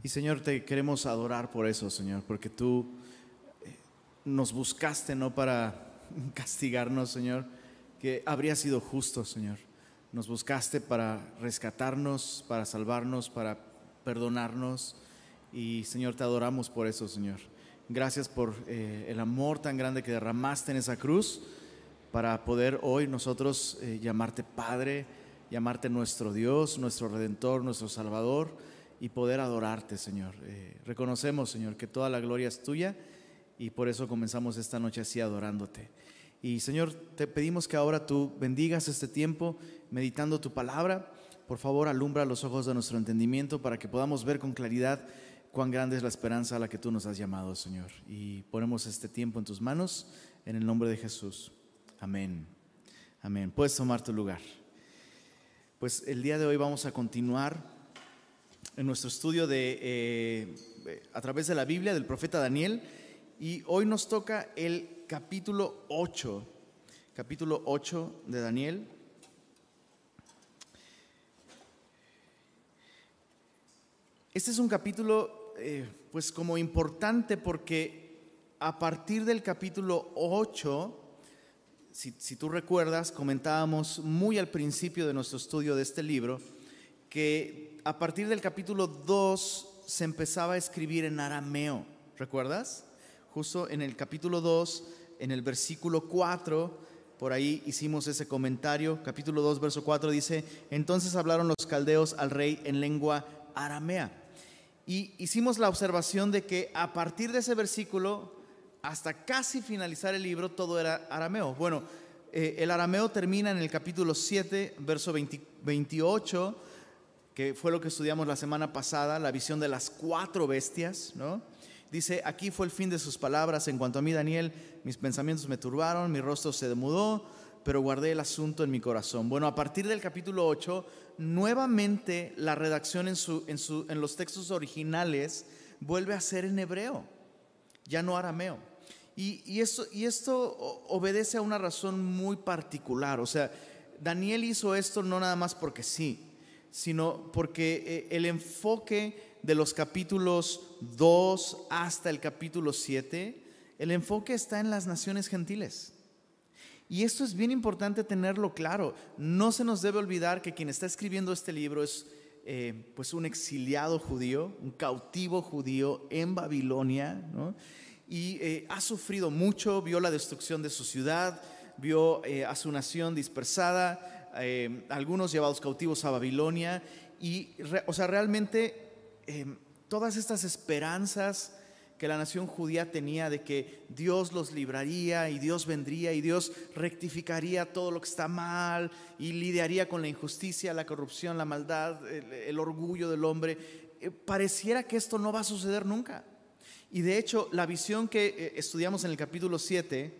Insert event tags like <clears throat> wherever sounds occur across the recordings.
Y Señor, te queremos adorar por eso, Señor, porque tú eh, nos buscaste no para <laughs> castigarnos, Señor, que habría sido justo, Señor. Nos buscaste para rescatarnos, para salvarnos, para perdonarnos. Y Señor, te adoramos por eso, Señor. Gracias por eh, el amor tan grande que derramaste en esa cruz para poder hoy nosotros eh, llamarte Padre, llamarte nuestro Dios, nuestro Redentor, nuestro Salvador y poder adorarte, Señor. Eh, reconocemos, Señor, que toda la gloria es tuya y por eso comenzamos esta noche así adorándote. Y Señor, te pedimos que ahora tú bendigas este tiempo meditando tu palabra. Por favor, alumbra los ojos de nuestro entendimiento para que podamos ver con claridad cuán grande es la esperanza a la que tú nos has llamado, Señor. Y ponemos este tiempo en tus manos, en el nombre de Jesús. Amén. Amén. Puedes tomar tu lugar. Pues el día de hoy vamos a continuar en nuestro estudio de, eh, a través de la Biblia del profeta Daniel y hoy nos toca el capítulo 8, capítulo 8 de Daniel. Este es un capítulo eh, pues como importante porque a partir del capítulo 8, si, si, tú recuerdas, comentábamos muy al principio de nuestro estudio de este libro que a partir del capítulo 2 se empezaba a escribir en arameo, ¿recuerdas? Justo en el capítulo 2, en el versículo 4, por ahí hicimos ese comentario, capítulo 2, verso 4 dice, entonces hablaron los caldeos al rey en lengua aramea. Y hicimos la observación de que a partir de ese versículo, hasta casi finalizar el libro, todo era arameo. Bueno, eh, el arameo termina en el capítulo 7, verso 28, que fue lo que estudiamos la semana pasada, la visión de las cuatro bestias, ¿no? Dice, aquí fue el fin de sus palabras. En cuanto a mí, Daniel, mis pensamientos me turbaron, mi rostro se demudó, pero guardé el asunto en mi corazón. Bueno, a partir del capítulo 8, nuevamente la redacción en, su, en, su, en los textos originales vuelve a ser en hebreo, ya no arameo. Y, y, esto, y esto obedece a una razón muy particular. O sea, Daniel hizo esto no nada más porque sí, sino porque eh, el enfoque de los capítulos 2 hasta el capítulo 7, el enfoque está en las naciones gentiles. Y esto es bien importante tenerlo claro. No se nos debe olvidar que quien está escribiendo este libro es eh, pues un exiliado judío, un cautivo judío en Babilonia, y eh, ha sufrido mucho, vio la destrucción de su ciudad, vio a su nación dispersada, algunos llevados cautivos a Babilonia, y, o sea, realmente Em, todas estas esperanzas que la nación judía tenía de que Dios los libraría y Dios vendría y Dios rectificaría todo lo que está mal y lidiaría con la injusticia, la corrupción, la maldad, el, orgullo del hombre. Eh, pareciera que esto no va a suceder nunca. Y de hecho, la visión que eh, estudiamos en el capítulo 7,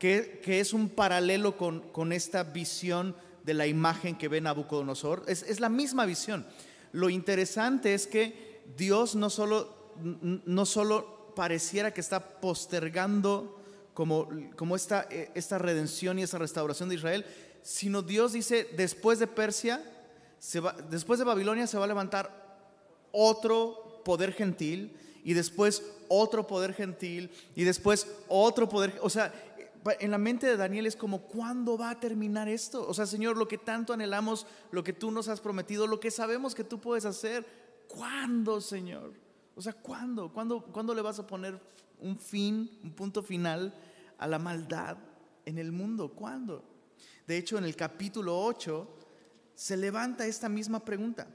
que, que es un paralelo con, con, esta visión de la imagen que ve Nabucodonosor, es, es la misma visión. Lo interesante es que Dios no solo, no solo pareciera que está postergando como, como esta, eh, esta redención y esa restauración de Israel, sino Dios dice, después de Persia, se va, después de Babilonia se va a levantar otro poder gentil y después otro poder gentil y después otro poder, o sea, en la mente de Daniel es como, ¿cuándo va a terminar esto? O sea, Señor, lo que tanto anhelamos, lo que tú nos has prometido, lo que sabemos que tú puedes hacer, ¿Cuándo, Señor? O sea, ¿cuándo? ¿Cuándo, ¿Cuándo le vas a poner un fin, un punto final a la maldad en el mundo? ¿Cuándo? De hecho, en el capítulo 8 se levanta esta misma pregunta.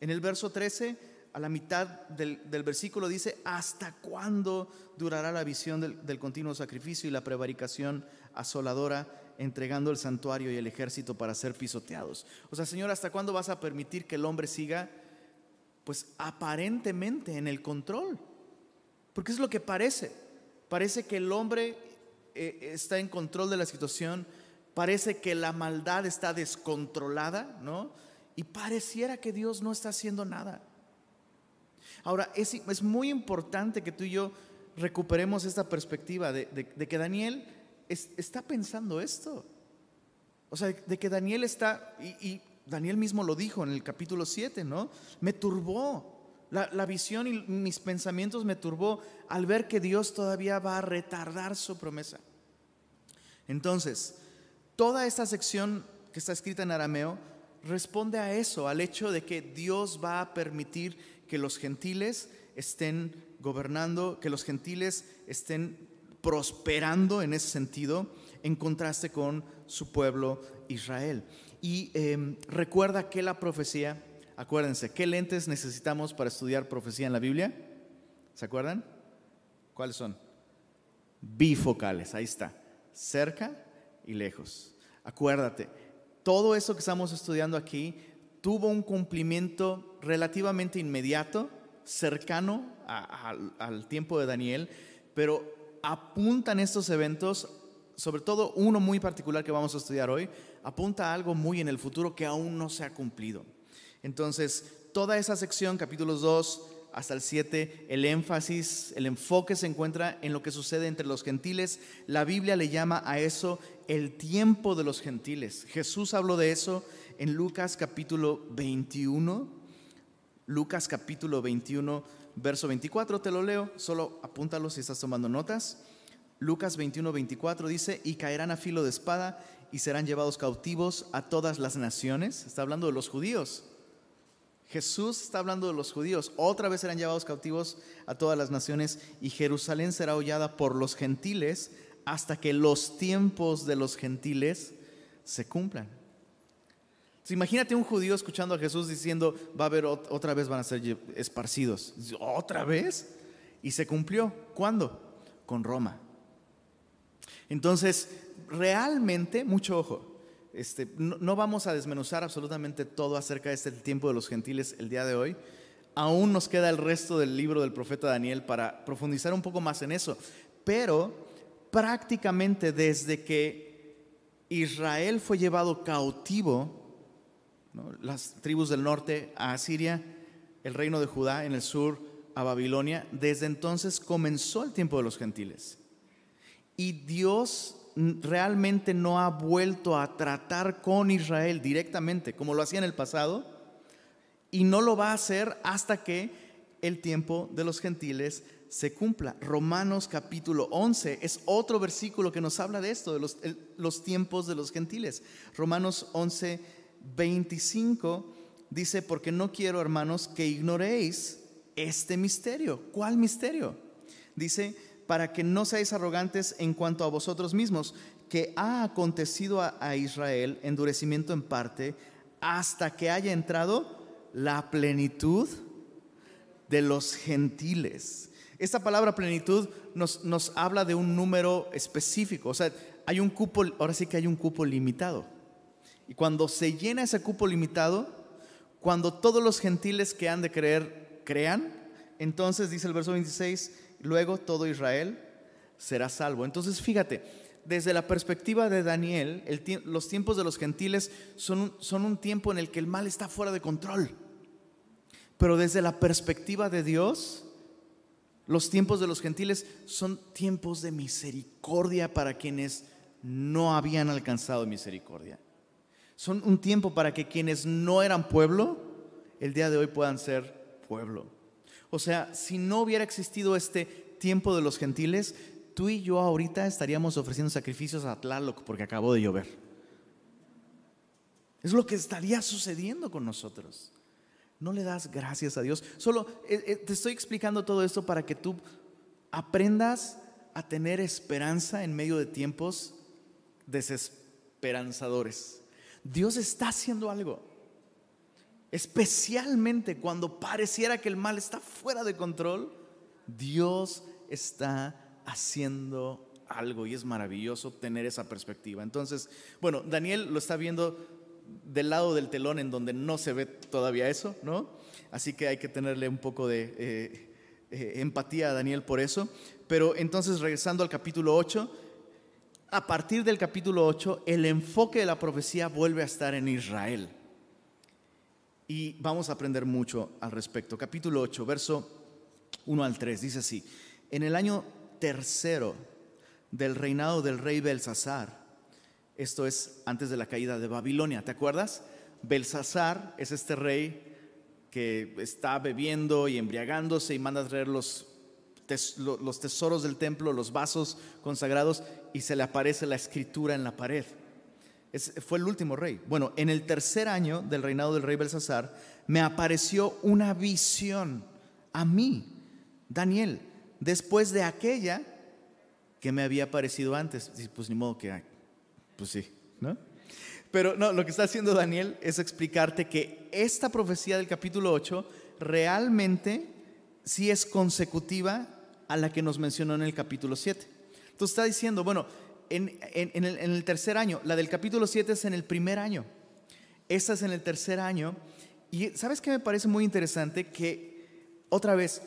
En el verso 13, a la mitad del, versículo dice, ¿hasta cuándo durará la visión del, continuo sacrificio y la prevaricación asoladora entregando el santuario y el ejército para ser pisoteados? O sea, Señor, ¿hasta cuándo vas a permitir que el hombre siga pues aparentemente en el control. Porque es lo que parece. Parece que el hombre eh, está en control de la situación, parece que la maldad está descontrolada, ¿no? Y pareciera que Dios no está haciendo nada. Ahora, es, muy importante que tú y yo recuperemos esta perspectiva de, que Daniel está pensando esto. O sea, de que Daniel está, y, Daniel mismo lo dijo en el capítulo 7, ¿no? Me turbó, la, visión y mis pensamientos me turbó al ver que Dios todavía va a retardar su promesa. Entonces, toda esta sección que está escrita en arameo responde a eso, al hecho de que Dios va a permitir que los gentiles estén gobernando, que los gentiles estén prosperando en ese sentido, en contraste con su pueblo Israel. Y em, recuerda que la profecía, acuérdense, ¿qué lentes necesitamos para estudiar profecía en la Biblia? ¿Se acuerdan? ¿Cuáles son? Bifocales, ahí está, cerca y lejos. Acuérdate, todo eso que estamos estudiando aquí tuvo un cumplimiento relativamente inmediato, cercano al tiempo de Daniel, pero apuntan estos eventos, sobre todo uno muy particular que vamos a estudiar hoy, apunta a algo muy en el futuro que aún no se ha cumplido. Entonces, toda esa sección, capítulos 2 hasta el 7, el énfasis, el enfoque se encuentra en lo que sucede entre los gentiles. La Biblia le llama a eso el tiempo de los gentiles. Jesús habló de eso en Lucas capítulo 21. Lucas capítulo 21, verso 24, te lo leo, solo apúntalo si estás tomando notas. Lucas 21, 24 dice, y caerán a filo de espada y serán llevados cautivos a todas las naciones. Está hablando de los judíos. Jesús está hablando de los judíos. Otra vez serán llevados cautivos a todas las naciones y Jerusalén será hollada por los gentiles hasta que los tiempos de los gentiles se cumplan imagínate un judío escuchando a Jesús diciendo, va a haber otra vez van a ser esparcidos. ¿Otra vez? Y se cumplió. ¿Cuándo? Con Roma. Entonces, realmente, mucho ojo, este, no, no, vamos a desmenuzar absolutamente todo acerca de este tiempo de los gentiles el día de hoy. Aún nos queda el resto del libro del profeta Daniel para profundizar un poco más en eso. Pero prácticamente desde que Israel fue llevado cautivo las tribus del norte a Asiria, el reino de Judá en el sur a Babilonia. Desde entonces comenzó el tiempo de los gentiles. Y Dios realmente no ha vuelto a tratar con Israel directamente, como lo hacía en el pasado, y no lo va a hacer hasta que el tiempo de los gentiles se cumpla. Romanos capítulo 11 es otro versículo que nos habla de esto, de los, los tiempos de los gentiles. Romanos 11, 25 dice, porque no quiero, hermanos, que ignoréis este misterio. ¿Cuál misterio? Dice, para que no seáis arrogantes en cuanto a vosotros mismos, que ha acontecido a, Israel endurecimiento en parte hasta que haya entrado la plenitud de los gentiles. Esta palabra plenitud nos, nos habla de un número específico, o sea, hay un cupo, ahora sí que hay un cupo limitado. Y cuando se llena ese cupo limitado, cuando todos los gentiles que han de creer crean, entonces dice el verso 26, luego todo Israel será salvo. Entonces fíjate, desde la perspectiva de Daniel, los tiempos de los gentiles son un tiempo en el que el mal está fuera de control. Pero desde la perspectiva de Dios, los tiempos de los gentiles son tiempos de misericordia para quienes no habían alcanzado misericordia. Son un tiempo para que quienes no eran pueblo, el día de hoy puedan ser pueblo. O sea, si no hubiera existido este tiempo de los gentiles, tú y yo ahorita estaríamos ofreciendo sacrificios a Tlaloc porque acabó de llover. Es lo que estaría sucediendo con nosotros. No le das gracias a Dios. Solo eh, eh, te estoy explicando todo esto para que tú aprendas a tener esperanza en medio de tiempos desesperanzadores. Dios está haciendo algo. Especialmente cuando pareciera que el mal está fuera de control, Dios está haciendo algo y es maravilloso tener esa perspectiva. Entonces, bueno, Daniel lo está viendo del lado del telón en donde no se ve todavía eso, ¿no? Así que hay que tenerle un poco de eh, eh, empatía a Daniel por eso. Pero entonces, regresando al capítulo 8, a partir del capítulo 8, el enfoque de la profecía vuelve a estar en Israel. Y vamos a aprender mucho al respecto. Capítulo 8, verso 1 al 3, dice así, en el año tercero del reinado del rey Belsasar, esto es antes de la caída de Babilonia, ¿te acuerdas? Belsasar es este rey que está bebiendo y embriagándose y manda a traer los, los tesoros del templo, los vasos consagrados, y se le aparece la escritura en la pared. fue el último rey. Bueno, en el tercer año del reinado del rey Belsasar, me apareció una visión a mí, Daniel, después de aquella que me había aparecido antes. Pues ni modo que, pues sí, ¿no? Pero no, lo que está haciendo Daniel es explicarte que esta profecía del capítulo 8 realmente sí es consecutiva a la que nos mencionó en el capítulo 7. Entonces está diciendo, bueno, en, en, el, tercer año, la del capítulo 7 es en el primer año, esta es en el tercer año. Y sabes que me parece muy interesante que, otra vez,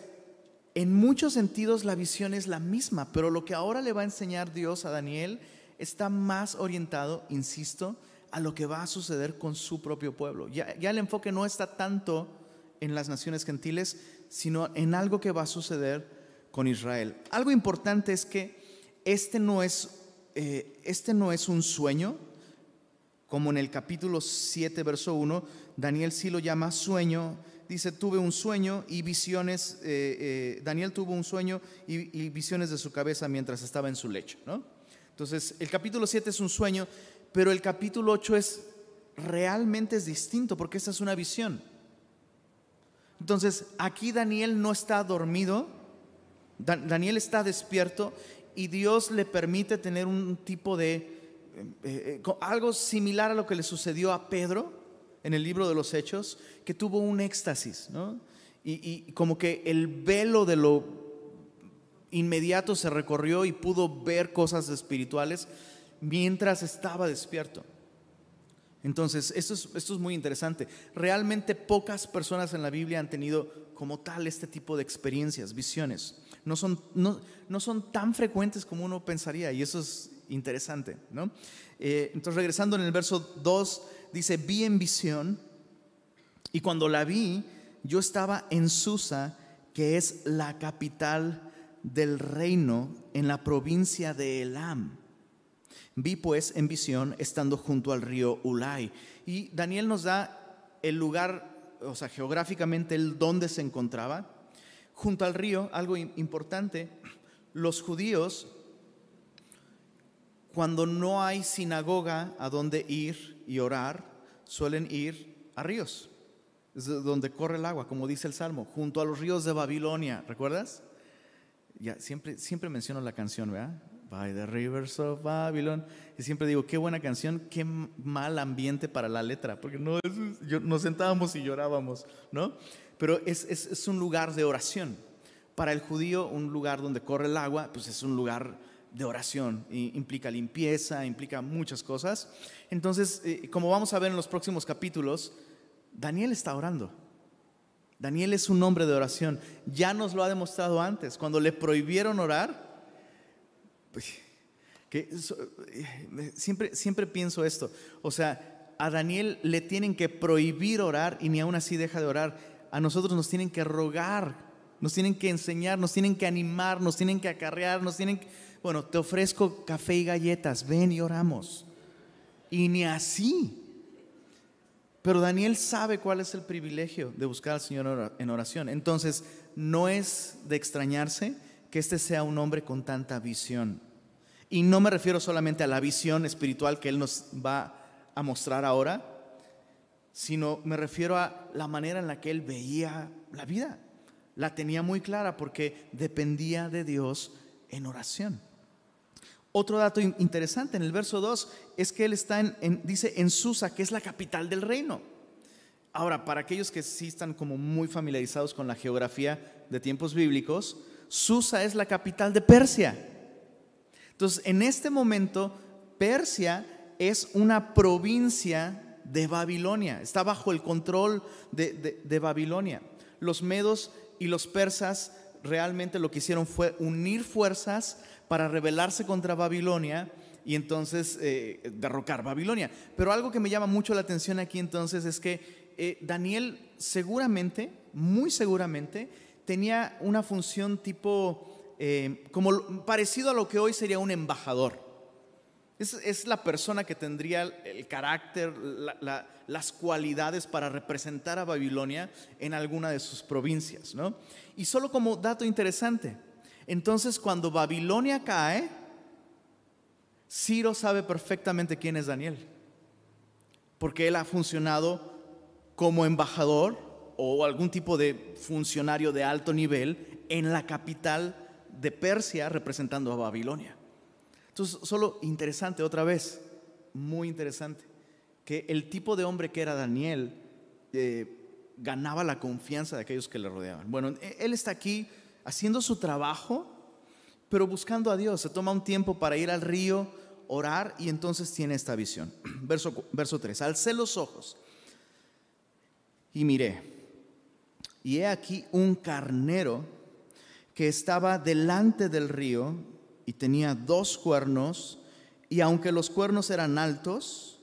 en muchos sentidos la visión es la misma, pero lo que ahora le va a enseñar Dios a Daniel está más orientado, insisto, a lo que va a suceder con su propio pueblo. Ya, el enfoque no está tanto en las naciones gentiles, sino en algo que va a suceder con Israel. Algo importante es que este no es, eh, este no es un sueño, como en el capítulo 7, verso 1, Daniel sí lo llama sueño, dice, tuve un sueño y visiones, eh, eh, Daniel tuvo un sueño y, visiones de su cabeza mientras estaba en su lecho, ¿no? Entonces, el capítulo 7 es un sueño, pero el capítulo 8 es realmente es distinto porque esta es una visión. Entonces, aquí Daniel no está dormido, Daniel está despierto y Dios le permite tener un tipo de, eh, eh, algo similar a lo que le sucedió a Pedro en el libro de los Hechos, que tuvo un éxtasis, ¿no? y como que el velo de lo inmediato se recorrió y pudo ver cosas espirituales mientras estaba despierto. Entonces, esto es, esto es muy interesante. Realmente pocas personas en la Biblia han tenido como tal este tipo de experiencias, visiones. No son, no, no son tan frecuentes como uno pensaría y eso es interesante. ¿no? Eh, entonces, regresando en el verso 2, dice, vi en visión y cuando la vi, yo estaba en Susa, que es la capital del reino en la provincia de Elam. Vi pues en visión estando junto al río Ulai. Y Daniel nos da el lugar, o sea, geográficamente el dónde se encontraba. Junto al río, algo importante, los judíos, cuando no hay sinagoga a donde ir y orar, suelen ir a ríos. Es donde corre el agua, como dice el Salmo, junto a los ríos de Babilonia, ¿recuerdas? Ya, siempre, siempre menciono la canción, ¿verdad? By the rivers of Babylon. Y siempre digo, qué buena canción, qué mal ambiente para la letra, porque no, nos sentábamos y llorábamos, ¿no? Pero es, es, es, un lugar de oración. Para el judío, un lugar donde corre el agua, pues es un lugar de oración. Implica limpieza, implica muchas cosas. Entonces, eh, como vamos a ver en los próximos capítulos, Daniel está orando. Daniel es un hombre de oración. Ya nos lo ha demostrado antes. Cuando le prohibieron orar, pues, que eh, siempre, siempre pienso esto. O sea, a Daniel le tienen que prohibir orar y ni aún así deja de orar. A nosotros nos tienen que rogar, nos tienen que enseñar, nos tienen que animar, nos tienen que acarrear, nos tienen que... Bueno, te ofrezco café y galletas, ven y oramos. Y ni así. Pero Daniel sabe cuál es el privilegio de buscar al Señor en oración. Entonces, no es de extrañarse que este sea un hombre con tanta visión. Y no me refiero solamente a la visión espiritual que Él nos va a mostrar ahora, sino me refiero a la manera en la que Él veía la vida. La tenía muy clara porque dependía de Dios en oración. Otro dato interesante en el verso 2 es que Él está en, dice en Susa, que es la capital del reino. Ahora, para aquellos que sí están como muy familiarizados con la geografía de tiempos bíblicos, Susa es la capital de Persia. Entonces, en este momento, Persia es una provincia de Babilonia, está bajo el control de, Babilonia. Los medos y los persas realmente lo que hicieron fue unir fuerzas para rebelarse contra Babilonia y entonces eh, derrocar Babilonia. Pero algo que me llama mucho la atención aquí entonces es que eh, Daniel seguramente, muy seguramente, tenía una función tipo, eh, como parecido a lo que hoy sería un embajador. Es, la persona que tendría el carácter, las cualidades para representar a Babilonia en alguna de sus provincias. ¿no? Y solo como dato interesante, entonces cuando Babilonia cae, Ciro sabe perfectamente quién es Daniel, porque él ha funcionado como embajador o algún tipo de funcionario de alto nivel en la capital de Persia representando a Babilonia. Entonces, solo interesante otra vez, muy interesante, que el tipo de hombre que era Daniel eh, ganaba la confianza de aquellos que le rodeaban. Bueno, e, él está aquí haciendo su trabajo, pero buscando a Dios. Se toma un tiempo para ir al río, orar y entonces tiene esta visión. <clears throat> Verso, verso 3, alcé los ojos y miré, y he aquí un carnero que estaba delante del río y tenía dos cuernos, y aunque los cuernos eran altos,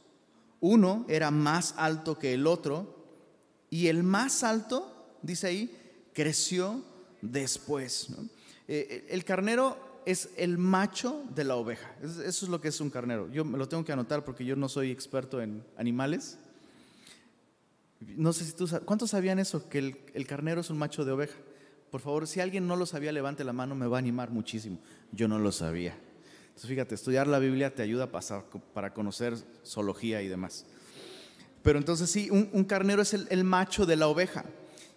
uno era más alto que el otro, y el más alto, dice ahí, creció después. Eh, eh, el carnero es el macho de la oveja. Eso es lo que es un carnero. Yo me lo tengo que anotar porque yo no soy experto en animales. No sé si tú ¿Cuántos sabían eso? Que el carnero es un macho de oveja. Por favor, si alguien no lo sabía, levante la mano, me va a animar muchísimo. Yo no lo sabía. Entonces, fíjate, estudiar la Biblia te ayuda para conocer zoología y demás. Pero entonces sí, un, carnero es el, macho de la oveja.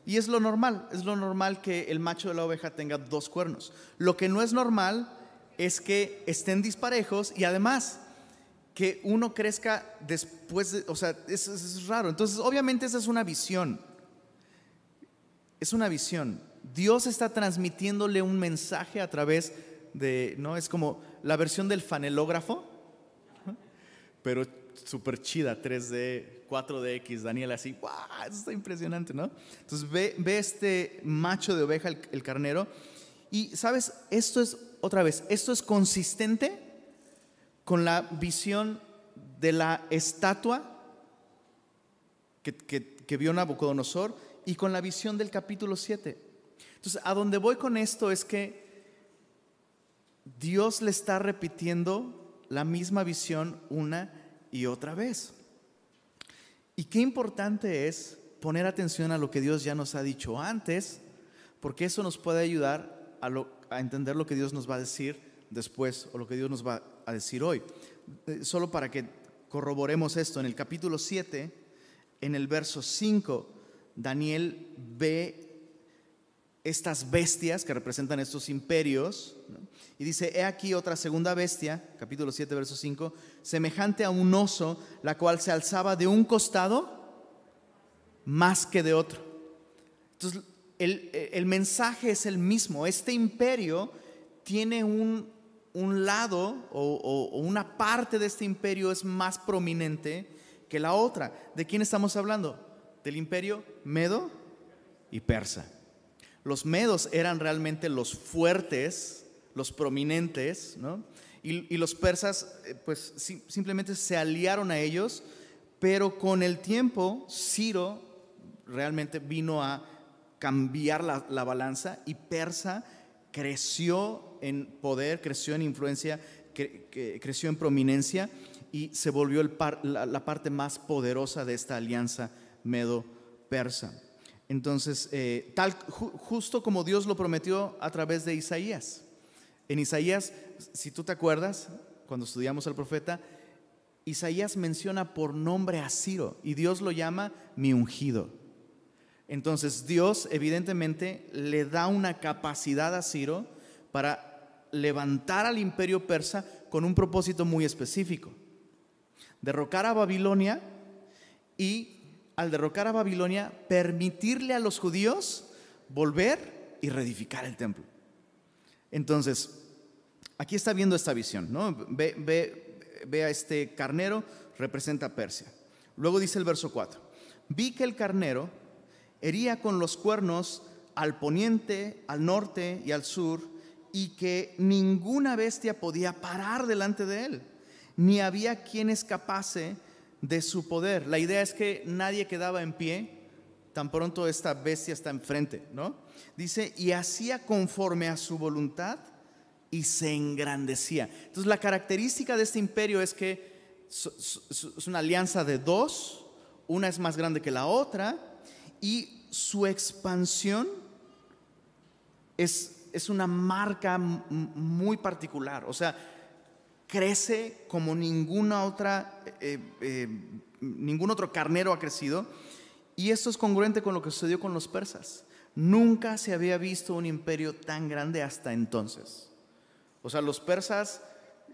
Y es lo normal, es lo normal que el macho de la oveja tenga dos cuernos. Lo que no es normal es que estén disparejos y además que uno crezca después, de, o sea, eso es raro. Entonces, obviamente esa es una visión. Es una visión. Dios está transmitiéndole un mensaje a través de, ¿no? Es como la versión del fanelógrafo, pero súper chida, 3D, 4DX, Daniel así, ¡wow! Eso está impresionante, ¿no? Entonces ve, ve este macho de oveja, el, carnero, y sabes, esto es, otra vez, esto es consistente con la visión de la estatua que, que, que vio Nabucodonosor y con la visión del capítulo 7. Entonces, a donde voy con esto es que Dios le está repitiendo la misma visión una y otra vez. Y qué importante es poner atención a lo que Dios ya nos ha dicho antes, porque eso nos puede ayudar a, entender lo que Dios nos va a decir después o lo que Dios nos va a decir hoy. Eh, solo para que corroboremos esto, en el capítulo 7, en el verso 5, Daniel ve estas bestias que representan estos imperios. Y dice, he aquí otra segunda bestia, capítulo 7, verso 5, semejante a un oso, la cual se alzaba de un costado más que de otro. Entonces, el, mensaje es el mismo. Este imperio tiene un, lado o, o una parte de este imperio es más prominente que la otra. ¿De quién estamos hablando? Del imperio medo y persa. Los medos eran realmente los fuertes, los prominentes, ¿no? y, los persas eh, pues simplemente se aliaron a ellos, pero con el tiempo Ciro realmente vino a cambiar la, balanza y Persa creció en poder, creció en influencia, creció en prominencia y se volvió la parte más poderosa de esta alianza medo-persa. Entonces, eh, tal, justo como Dios lo prometió a través de Isaías. En Isaías, si tú te acuerdas, cuando estudiamos al profeta, Isaías menciona por nombre a Ciro y Dios lo llama mi ungido. Entonces Dios evidentemente le da una capacidad a Ciro para levantar al imperio persa con un propósito muy específico. Derrocar a Babilonia y al derrocar a Babilonia, permitirle a los judíos volver y reedificar el templo. Entonces, aquí está viendo esta visión, ¿no? Ve, ve, a este carnero, representa Persia. Luego dice el verso 4, vi que el carnero hería con los cuernos al poniente, al norte y al sur, y que ninguna bestia podía parar delante de él, ni había quien escapase de su poder. La idea es que nadie quedaba en pie tan pronto esta bestia está enfrente, ¿no? Dice, y hacía conforme a su voluntad y se engrandecía. Entonces la característica de este imperio es que es una alianza de dos, una es más grande que la otra y su expansión es, es una marca muy particular. O sea, crece como ninguna otra, eh, eh, ningún otro carnero ha crecido. Y esto es congruente con lo que sucedió con los persas. Nunca se había visto un imperio tan grande hasta entonces. O sea, los persas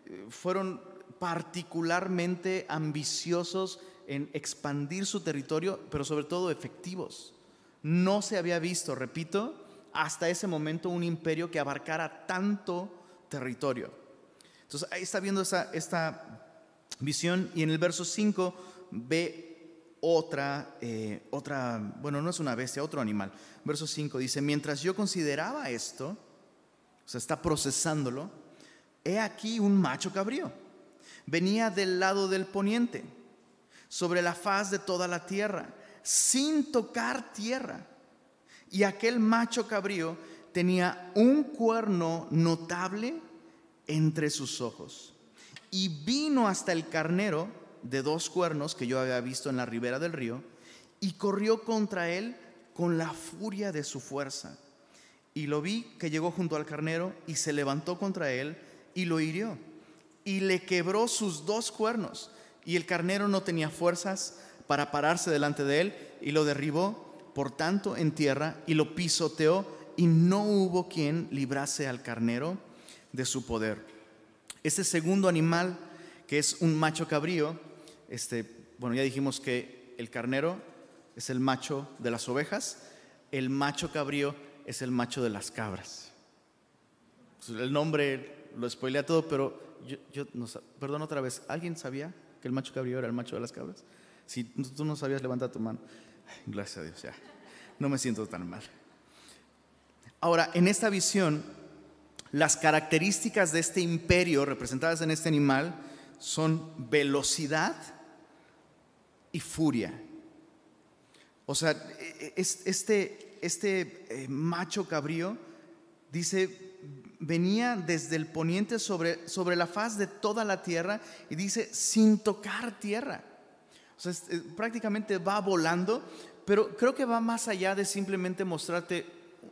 eh, fueron particularmente ambiciosos en expandir su territorio, pero sobre todo efectivos. No se había visto, repito, hasta ese momento un imperio que abarcara tanto territorio. Entonces ahí está viendo esa, esta visión y en el verso 5 ve otra, eh, otra, bueno, no es una bestia, otro animal. Verso 5 dice, mientras yo consideraba esto, o sea, está procesándolo, he aquí un macho cabrío. Venía del lado del poniente, sobre la faz de toda la tierra, sin tocar tierra. Y aquel macho cabrío tenía un cuerno notable entre sus ojos. Y vino hasta el carnero de dos cuernos que yo había visto en la ribera del río, y corrió contra él con la furia de su fuerza. Y lo vi que llegó junto al carnero y se levantó contra él y lo hirió. Y le quebró sus dos cuernos. Y el carnero no tenía fuerzas para pararse delante de él y lo derribó, por tanto, en tierra y lo pisoteó y no hubo quien librase al carnero de su poder. Este segundo animal, que es un macho cabrío, este, bueno, ya dijimos que el carnero es el macho de las ovejas, el macho cabrío es el macho de las cabras. El nombre lo spoilea todo, pero yo, no, perdón otra vez, ¿alguien sabía que el macho cabrío era el macho de las cabras? Si tú no sabías, levanta tu mano. Gracias a Dios, ya. No me siento tan mal. Ahora, en esta visión, las características de este imperio representadas en este animal son velocidad y furia. O sea, e, e, este, este eh, macho cabrío dice, venía desde el poniente sobre, sobre la faz de toda la tierra y dice, sin tocar tierra. O sea, prácticamente va volando, pero creo que va más allá de simplemente mostrarte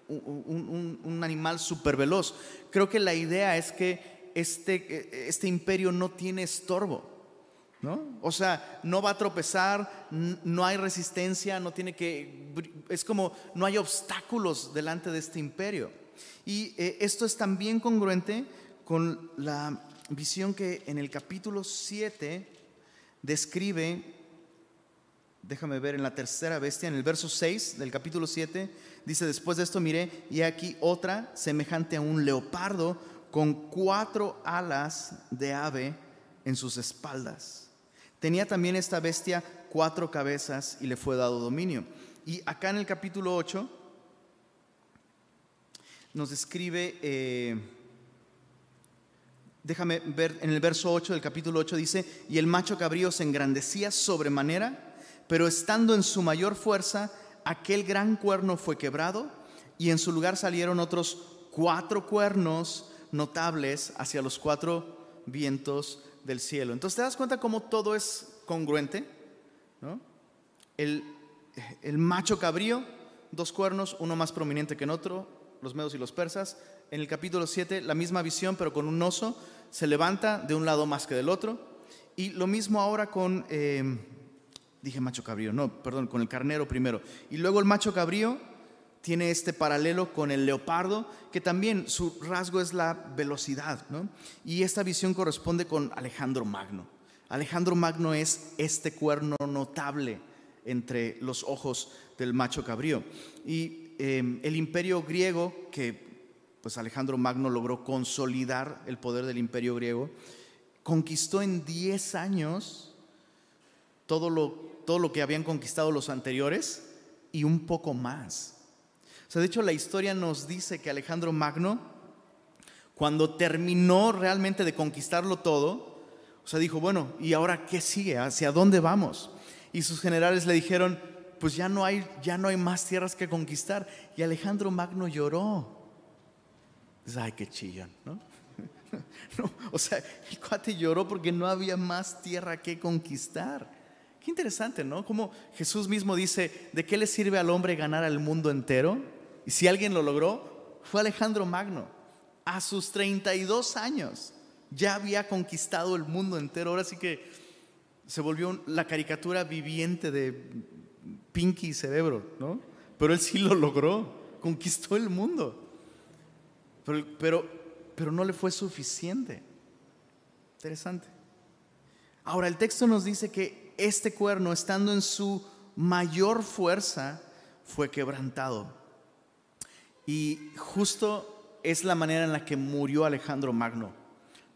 un, animal súper veloz. Creo que la idea es que este, este imperio no tiene estorbo. ¿No? O sea, no va a tropezar, no hay resistencia, no tiene que, es como, no hay obstáculos delante de este imperio. Y eh, esto es también congruente con la visión que en el capítulo 7 describe, déjame ver, en la tercera bestia, en el verso 6 del capítulo 7, dice, después de esto miré y aquí otra semejante a un leopardo con cuatro alas de ave en sus espaldas. Tenía también esta bestia cuatro cabezas y le fue dado dominio. Y acá en el capítulo 8 nos escribe, eh, déjame ver, en el verso 8 del capítulo 8 dice, y el macho cabrío se engrandecía sobremanera, pero estando en su mayor fuerza, aquel gran cuerno fue quebrado y en su lugar salieron otros cuatro cuernos notables hacia los cuatro vientos del cielo. Entonces te das cuenta cómo todo es congruente. El, el macho cabrío, dos cuernos, uno más prominente que en otro, los medos y los persas. En el capítulo 7, la misma visión, pero con un oso, se levanta de un lado más que del otro. Y lo mismo ahora con, em, dije macho cabrío, no, perdón, con el carnero primero. Y luego el macho cabrío tiene este paralelo con el leopardo, que también su rasgo es la velocidad, ¿no? Y esta visión corresponde con Alejandro Magno. Alejandro Magno es este cuerno notable entre los ojos del macho cabrío. Y Em, el imperio griego, que pues Alejandro Magno logró consolidar el poder del imperio griego, conquistó en 10 años todo lo, todo lo que habían conquistado los anteriores y un poco más. O sea, de hecho la historia nos dice que Alejandro Magno, cuando terminó realmente de conquistarlo todo, o sea, dijo, bueno, ¿y ahora qué sigue? ¿Hacia dónde vamos? Y sus generales le dijeron, pues ya no hay, ya no hay más tierras que conquistar. Y Alejandro Magno lloró. Dice, ay, qué chillón, ¿no? <laughs> o sea, el cuate lloró porque no había más tierra que conquistar. Qué interesante, ¿no? Como Jesús mismo dice, ¿de qué le sirve al hombre ganar al mundo entero? Y si alguien lo logró, fue Alejandro Magno. A sus 32 años ya había conquistado el mundo entero. Ahora sí que se volvió la caricatura viviente de Pinky Cerebro, ¿no? Pero él sí lo logró, conquistó el mundo. Pero, pero, pero no le fue suficiente. Interesante. Ahora, el texto nos dice que este cuerno, estando en su mayor fuerza, fue quebrantado. Y justo es la manera en la que murió Alejandro Magno.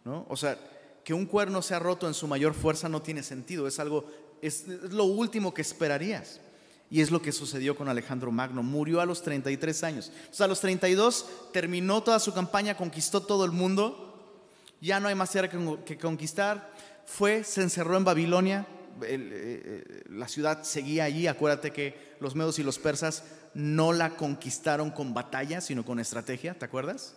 ¿no? O sea, que un cuerno sea roto en su mayor fuerza no tiene sentido, es algo, es, lo último que esperarías. Y es lo que sucedió con Alejandro Magno. Murió a los 33 años. Sea, a los 32 terminó toda su campaña, conquistó todo el mundo. Ya no hay más tierra que, conquistar. Fue, se encerró en Babilonia. Eh, eh, la ciudad seguía allí. Acuérdate que los medos y los persas no la conquistaron con batalla, sino con estrategia. ¿Te acuerdas?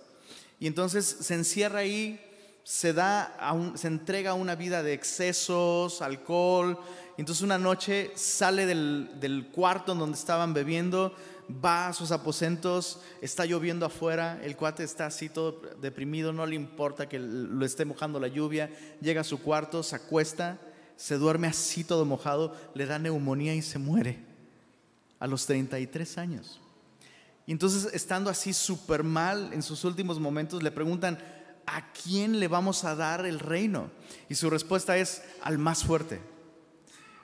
Y entonces se encierra ahí, se, da se entrega a una vida de excesos, alcohol, entonces una noche sale del, cuarto en donde estaban bebiendo, va a sus aposentos, está lloviendo afuera, el cuate está así todo deprimido, no le importa que lo esté mojando la lluvia, llega a su cuarto, se acuesta, se duerme así todo mojado, le da neumonía y se muere a los 33 años. Y entonces estando así súper mal en sus últimos momentos, le preguntan, ¿a quién le vamos a dar el reino? Y su respuesta es, al más fuerte.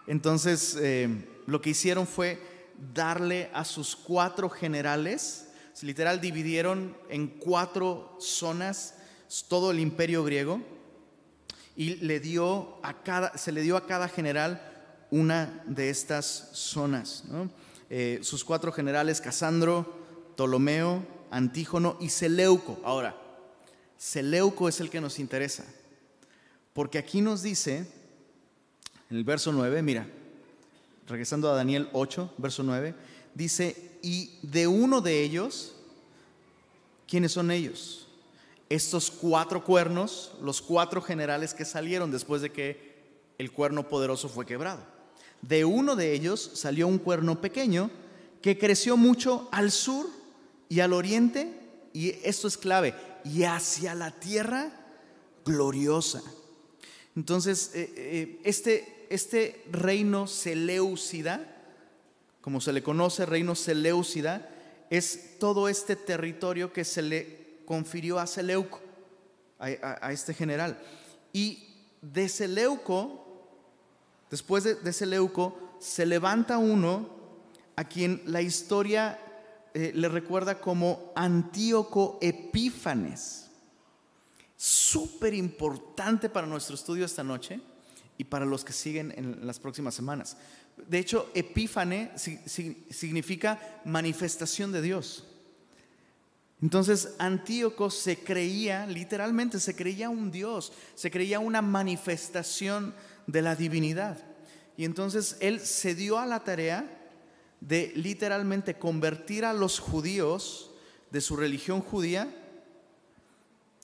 Entonces, eh, lo que hicieron fue darle a sus cuatro generales, literal dividieron en cuatro zonas todo el imperio griego y le dio a cada, se le dio a cada general una de estas zonas. Eh, sus cuatro generales, Casandro, Ptolomeo, Antígono y Seleuco. Ahora, Seleuco es el que nos interesa, porque aquí nos dice en el verso 9, mira, regresando a Daniel 8, verso 9, dice, y de uno de ellos, ¿quiénes son ellos? Estos cuatro cuernos, los cuatro generales que salieron después de que el cuerno poderoso fue quebrado. De uno de ellos salió un cuerno pequeño que creció mucho al sur y al oriente, y esto es clave, y hacia la tierra gloriosa. Entonces, eh, eh, este, este reino Seleucida, como se le conoce, reino Seleucida, es todo este territorio que se le confirió a Seleuco, a, este general. Y de Seleuco, después de, Seleuco, se levanta uno a quien la historia eh, le recuerda como Antíoco Epífanes. Súper importante para nuestro estudio esta noche y para los que siguen en las próximas semanas. De hecho, epífane significa manifestación de Dios. Entonces, Antíoco se creía, literalmente, se creía un Dios, se creía una manifestación de la divinidad. Y entonces él se dio a la tarea de literalmente convertir a los judíos de su religión judía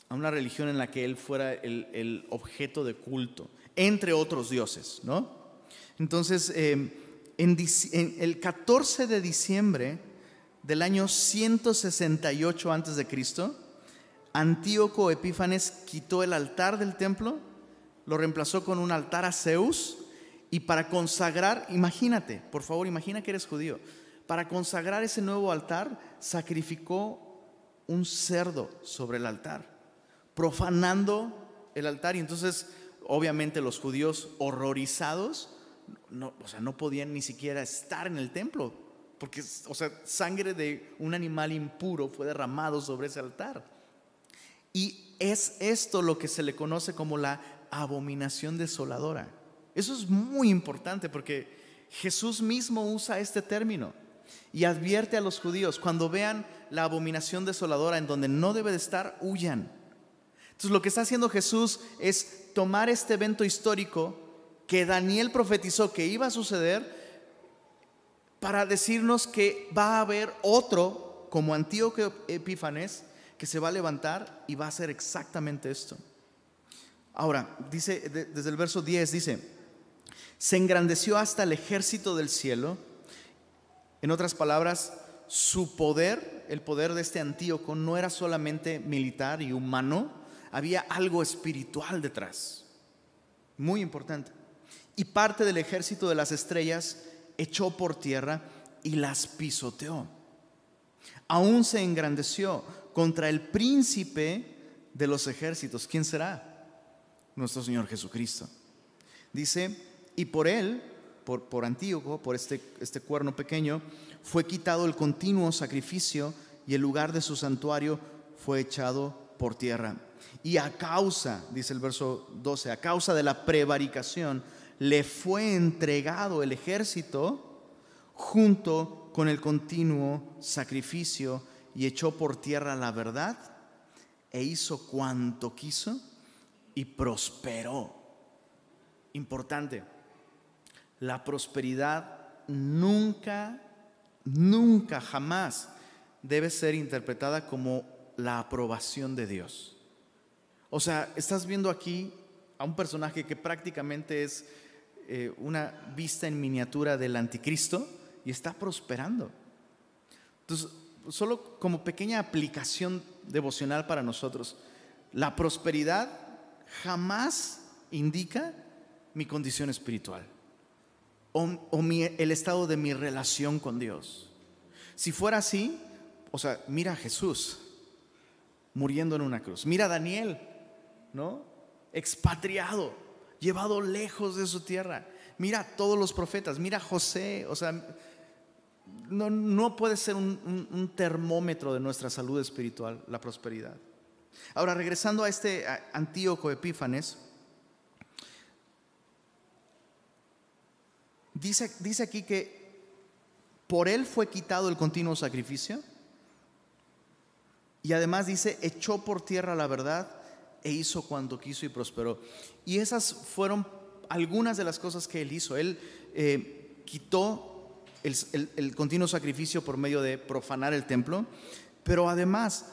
a una religión en la que él fuera el, objeto de culto entre otros dioses, ¿no? Entonces, eh, en, el 14 de diciembre del año 168 antes de Cristo, Antíoco Epífanes quitó el altar del templo, lo reemplazó con un altar a Zeus y para consagrar, imagínate, por favor, imagina que eres judío, para consagrar ese nuevo altar sacrificó un cerdo sobre el altar, profanando el altar y entonces obviamente los judíos horrorizados, o sea, no podían ni siquiera estar en el templo, porque, o sea, sangre de un animal impuro fue derramado sobre ese altar. Y es esto lo que se le conoce como la abominación desoladora. Eso es muy importante porque Jesús mismo usa este término y advierte a los judíos, cuando vean la abominación desoladora en donde no debe de estar, huyan. Entonces lo que está haciendo Jesús es tomar este evento histórico que Daniel profetizó que iba a suceder para decirnos que va a haber otro como Antíoco Epífanes que se va a levantar y va a hacer exactamente esto. Ahora, dice desde el verso 10, dice, se engrandeció hasta el ejército del cielo. En otras palabras, su poder, el poder de este Antíoco, no era solamente militar y humano, había algo espiritual detrás. Muy importante. Y parte del ejército de las estrellas echó por tierra y las pisoteó. Aún se engrandeció contra el príncipe de los ejércitos. ¿Quién será? Nuestro Señor Jesucristo. Dice, y por él, por, por Antíoco, por este, este cuerno pequeño, fue quitado el continuo sacrificio y el lugar de su santuario fue echado por tierra. Y a causa, dice el verso 12, a causa de la prevaricación, le fue entregado el ejército junto con el continuo sacrificio y echó por tierra la verdad e hizo cuanto quiso y prosperó. Importante, la prosperidad nunca, nunca, jamás debe ser interpretada como la aprobación de Dios. O sea, estás viendo aquí a un personaje que prácticamente es eh, una vista en miniatura del anticristo y está prosperando. Entonces, solo como pequeña aplicación devocional para nosotros, la prosperidad jamás indica mi condición espiritual o, el estado de mi relación con Dios. Si fuera así, o sea, mira a Jesús muriendo en una cruz. Mira a Daniel, ¿no? Expatriado, llevado lejos de su tierra. Mira a todos los profetas, mira a José, o sea, no, no puede ser un, termómetro de nuestra salud espiritual, la prosperidad. Ahora, regresando a este Antíoco Epífanes, Dice, dice aquí que por él fue quitado el continuo sacrificio. Y además dice, echó por tierra la verdad e hizo cuanto quiso y prosperó. Y esas fueron algunas de las cosas que él hizo. Él eh, quitó el, el, continuo sacrificio por medio de profanar el templo, pero además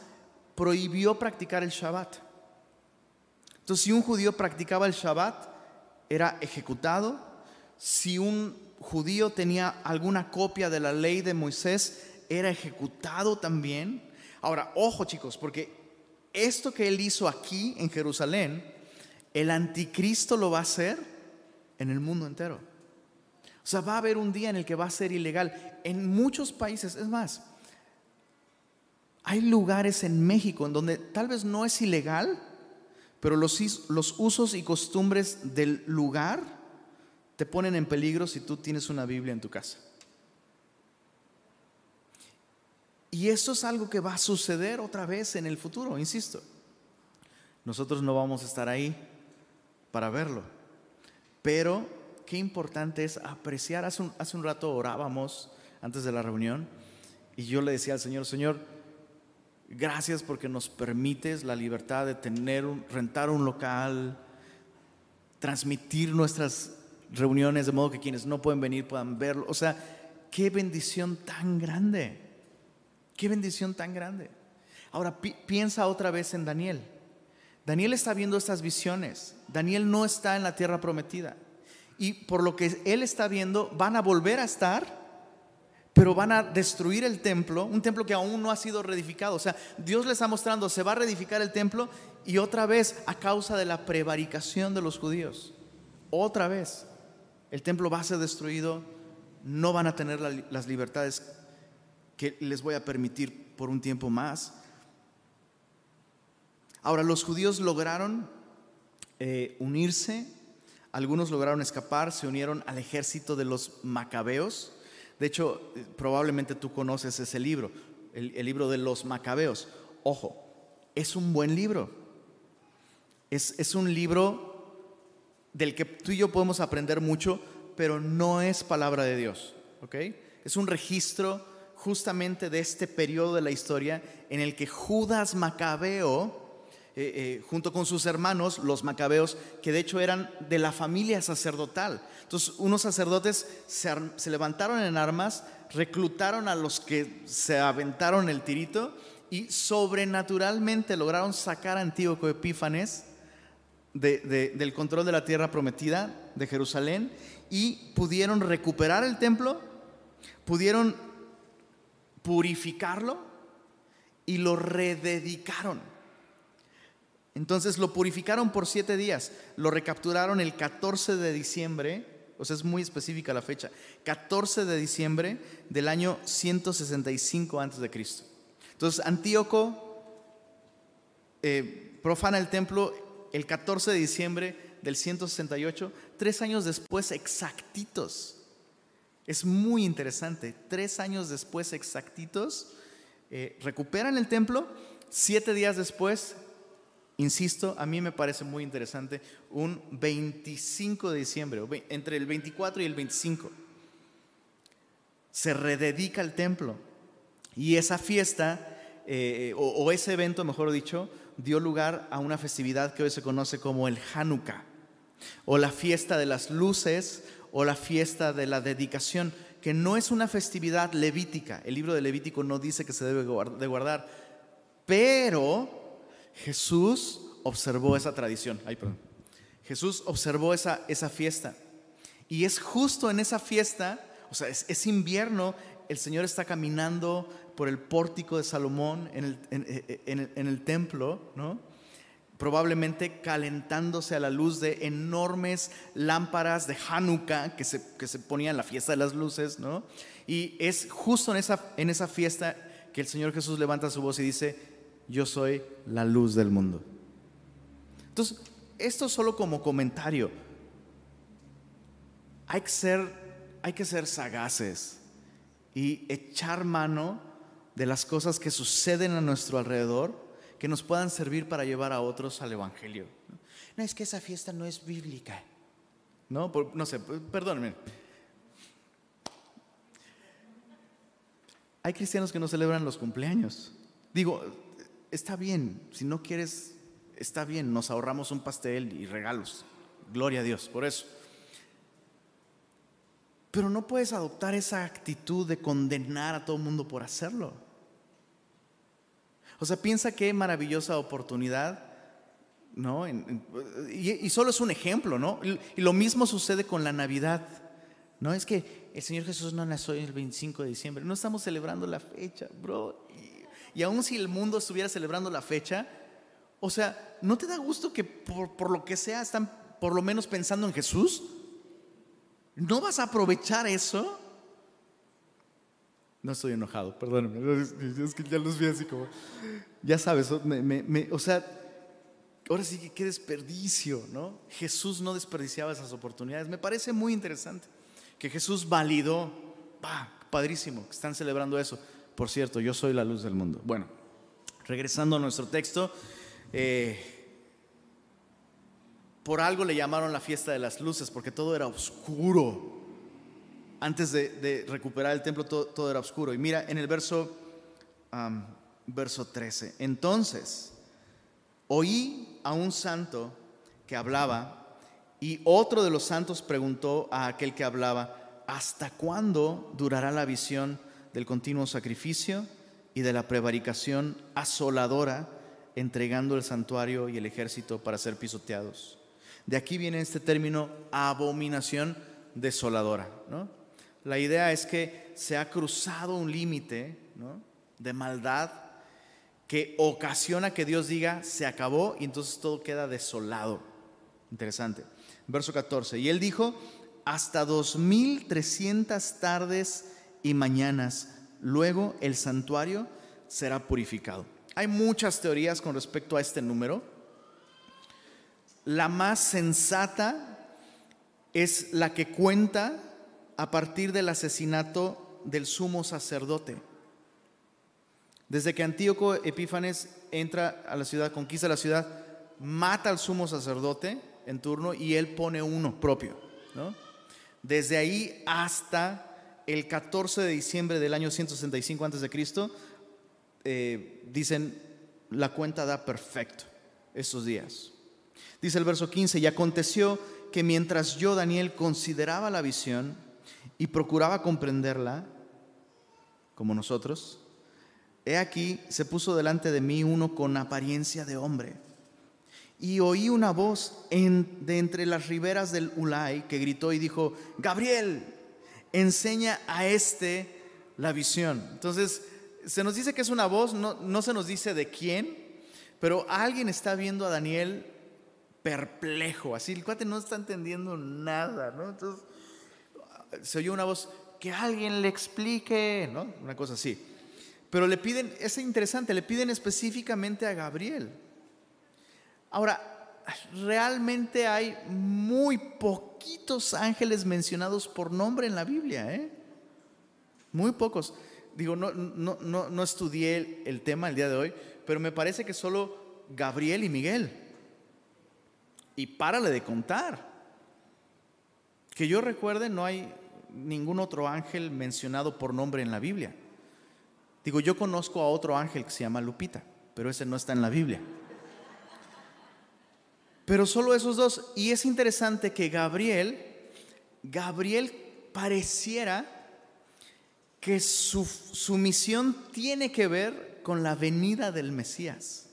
prohibió practicar el Shabbat. Entonces, si un judío practicaba el Shabbat, era ejecutado si un judío tenía alguna copia de la ley de Moisés, era ejecutado también. Ahora, ojo chicos, porque esto que él hizo aquí en Jerusalén, el anticristo lo va a hacer en el mundo entero. O sea, va a haber un día en el que va a ser ilegal. En muchos países, es más, hay lugares en México en donde tal vez no es ilegal, pero los, los usos y costumbres del lugar te ponen en peligro si tú tienes una Biblia en tu casa. Y eso es algo que va a suceder otra vez en el futuro, insisto. Nosotros no vamos a estar ahí para verlo. Pero qué importante es apreciar. Hace un, rato orábamos antes de la reunión y yo le decía al Señor, Señor, gracias porque nos permites la libertad de tener un, rentar un local, transmitir nuestras reuniones de modo que quienes no pueden venir puedan verlo. O sea, qué bendición tan grande. Qué bendición tan grande. Ahora piensa otra vez en Daniel. Daniel está viendo estas visiones. Daniel no está en la tierra prometida. Y por lo que él está viendo, van a volver a estar, pero van a destruir el templo, un templo que aún no ha sido reedificado. O sea, Dios le está mostrando, se va a reedificar el templo y otra vez a causa de la prevaricación de los judíos. Otra vez el templo va a ser destruido, no van a tener las libertades que les voy a permitir por un tiempo más. Ahora, los judíos lograron eh, unirse, algunos lograron escapar, se unieron al ejército de los macabeos. De hecho, eh, probablemente tú conoces ese libro, el, libro de los macabeos. Ojo, es un buen libro. Es, es un libro del que tú y yo podemos aprender mucho, pero no es palabra de Dios. Es un registro justamente de este periodo de la historia en el que Judas Macabeo, eh, eh, junto con sus hermanos, los macabeos, que de hecho eran de la familia sacerdotal. Entonces, unos sacerdotes se, levantaron en armas, reclutaron a los que se aventaron el tirito y sobrenaturalmente lograron sacar a Antíoco Epífanes del control de la tierra prometida de Jerusalén y pudieron recuperar el templo, pudieron purificarlo y lo rededicaron. Entonces lo purificaron por siete días, lo recapturaron el 14 de diciembre, o sea, es muy específica la fecha, 14 de diciembre del año 165 antes de Cristo. Entonces Antíoco eh, profana el templo el 14 de diciembre del 168, tres años después exactitos. Es muy interesante, tres años después exactitos, eh, recuperan el templo, siete días después, insisto, a mí me parece muy interesante, un 25 de diciembre, entre el 24 y el 25, se rededica el templo. Y esa fiesta, eh, o ese evento, mejor dicho, dio lugar a una festividad que hoy se conoce como el Hanukkah, o la fiesta de las luces, o la fiesta de la dedicación, que no es una festividad levítica. El libro de Levítico no dice que se debe de guardar, pero Jesús observó esa tradición. Ay, perdón. Jesús observó esa, esa fiesta. Y es justo en esa fiesta, o sea, es, invierno, el Señor está caminando por el pórtico de Salomón en el, templo, ¿no? Probablemente calentándose a la luz de enormes lámparas de Hanukkah que se, que se ponían en la fiesta de las luces, ¿no? Y es justo en esa, en esa fiesta que el Señor Jesús levanta su voz y dice, yo soy la luz del mundo. Entonces, esto solo como comentario. Hay que ser, hay que ser sagaces y echar mano de las cosas que suceden a nuestro alrededor que nos puedan servir para llevar a otros al Evangelio. No es que esa fiesta no es bíblica. No, no sé, perdónenme. Hay cristianos que no celebran los cumpleaños. Digo, está bien, si no quieres, está bien, nos ahorramos un pastel y regalos. Gloria a Dios, por eso. Pero no puedes adoptar esa actitud de condenar a todo el mundo por hacerlo. O sea, piensa qué maravillosa oportunidad, ¿no? y, solo es un ejemplo, ¿no? Y, lo mismo sucede con la Navidad, ¿no? Es que el Señor Jesús no nació el 25 de diciembre, no estamos celebrando la fecha, bro. Y, aún si el mundo estuviera celebrando la fecha, o sea, ¿no te da gusto que por, por lo que sea están por lo menos pensando en Jesús? ¿No vas a aprovechar eso? No estoy enojado, perdóname. Es que ya los vi así como. Ya sabes, o sea, ahora sí que qué desperdicio, ¿no? Jesús no desperdiciaba esas oportunidades. Me parece muy interesante que Jesús validó, pa, padrísimo, que están celebrando eso. Por cierto, yo soy la luz del mundo. Bueno, regresando a nuestro texto, eh, por algo le llamaron la fiesta de las luces, porque todo era oscuro antes de, recuperar el templo todo, era oscuro. Y mira en el verso, verso 13. Entonces, oí a un santo que hablaba y otro de los santos preguntó a aquel que hablaba, ¿hasta cuándo durará la visión del continuo sacrificio y de la prevaricación asoladora entregando el santuario y el ejército para ser pisoteados? De aquí viene este término abominación desoladora, ¿no? La idea es que se ha cruzado un límite de maldad que ocasiona que Dios diga, se acabó y entonces todo queda desolado. Interesante. Verso 14. Y él dijo, hasta 2300 tardes y mañanas, luego el santuario será purificado. Hay muchas teorías con respecto a este número. La más sensata es la que cuenta a partir del asesinato del sumo sacerdote. Desde que Antíoco Epífanes entra a la ciudad, conquista la ciudad, mata al sumo sacerdote en turno y él pone uno propio. Desde ahí hasta el 14 de diciembre del año 165 a.C., eh, dicen, la cuenta da perfecto estos días. Dice el verso 15, y aconteció que mientras yo, Daniel, consideraba la visión, y procuraba comprenderla, como nosotros, he aquí, se puso delante de mí uno con apariencia de hombre. Y oí una voz de entre las riberas del Ulay que gritó y dijo, Gabriel, enseña a este la visión. Entonces, se nos dice que es una voz, no, no se nos dice de quién, pero alguien está viendo a Daniel perplejo, así el cuate no está entendiendo nada, ¿no? Entonces, se oyó una voz, que alguien le explique, ¿no? Una cosa así. Pero le piden, es interesante, le piden específicamente a Gabriel. Ahora, realmente hay muy poquitos ángeles mencionados por nombre en la Biblia, ¿eh? Muy pocos. Digo, no, no, no, no estudié el tema el día de hoy, pero me parece que solo Gabriel y Miguel. Y párale de contar. Que yo recuerde, no hay ningún otro ángel mencionado por nombre en la Biblia. Digo, yo conozco a otro ángel que se llama Lupita, pero ese no está en la Biblia. Pero solo esos dos. Y es interesante que Gabriel, Gabriel pareciera que su, su misión tiene que ver con la venida del Mesías.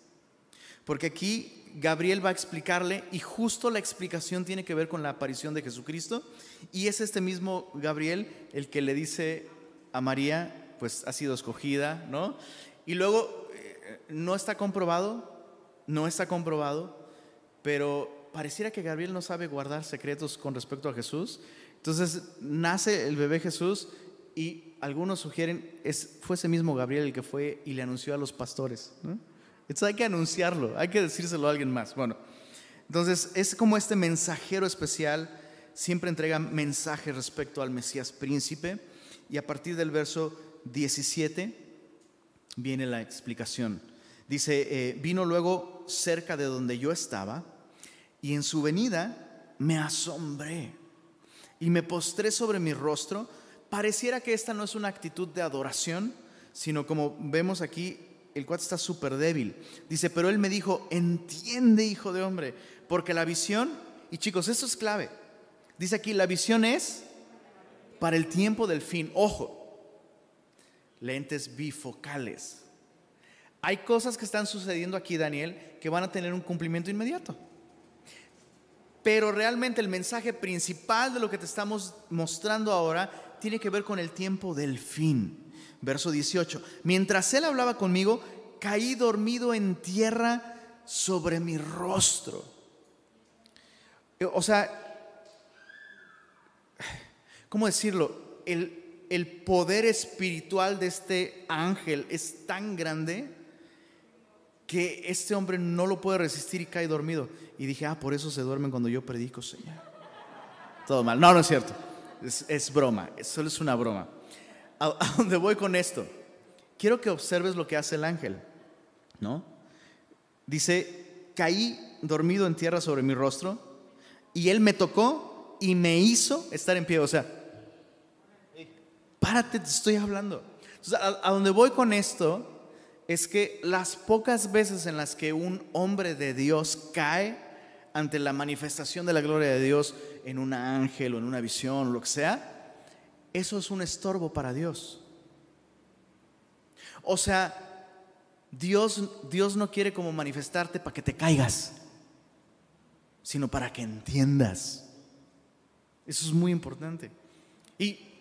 Porque aquí Gabriel va a explicarle y justo la explicación tiene que ver con la aparición de Jesucristo. Y es este mismo Gabriel el que le dice a María, pues ha sido escogida, ¿no? Y luego, eh, no está comprobado, no está comprobado, pero pareciera que Gabriel no sabe guardar secretos con respecto a Jesús. Entonces nace el bebé Jesús y algunos sugieren, es, fue ese mismo Gabriel el que fue y le anunció a los pastores. Entonces hay que anunciarlo, hay que decírselo a alguien más. Bueno, entonces es como este mensajero especial, siempre entrega mensaje respecto al Mesías príncipe y a partir del verso 17 viene la explicación. Dice, eh, vino luego cerca de donde yo estaba y en su venida me asombré y me postré sobre mi rostro. Pareciera que esta no es una actitud de adoración, sino como vemos aquí, el cual está súper débil. Dice, pero él me dijo, entiende hijo de hombre, porque la visión, y chicos, esto es clave. Dice aquí, la visión es para el tiempo del fin. Ojo, lentes bifocales. Hay cosas que están sucediendo aquí, Daniel, que van a tener un cumplimiento inmediato. Pero realmente el mensaje principal de lo que te estamos mostrando ahora tiene que ver con el tiempo del fin. Verso 18. Mientras él hablaba conmigo, caí dormido en tierra sobre mi rostro. O sea, ¿cómo decirlo? El, el poder espiritual de este ángel es tan grande que este hombre no lo puede resistir y cae dormido. Y dije, ah, por eso se duermen cuando yo predico, Señor. Todo mal. No, no es cierto. Es, broma. Solo es una broma. ¿A, <laughs> ¿A dónde voy con esto? Quiero que observes lo que hace el ángel. ¿No? Dice, caí dormido en tierra sobre mi rostro y él me tocó y me hizo estar en pie. O sea, párate, te estoy hablando. a, donde voy con esto es que las pocas veces en las que un hombre de Dios cae ante la manifestación de la gloria de Dios en un ángel o en una visión o lo que sea, eso es un estorbo para Dios. O sea, Dios, Dios no quiere como manifestarte para que te caigas, sino para que entiendas. Eso es muy importante. Y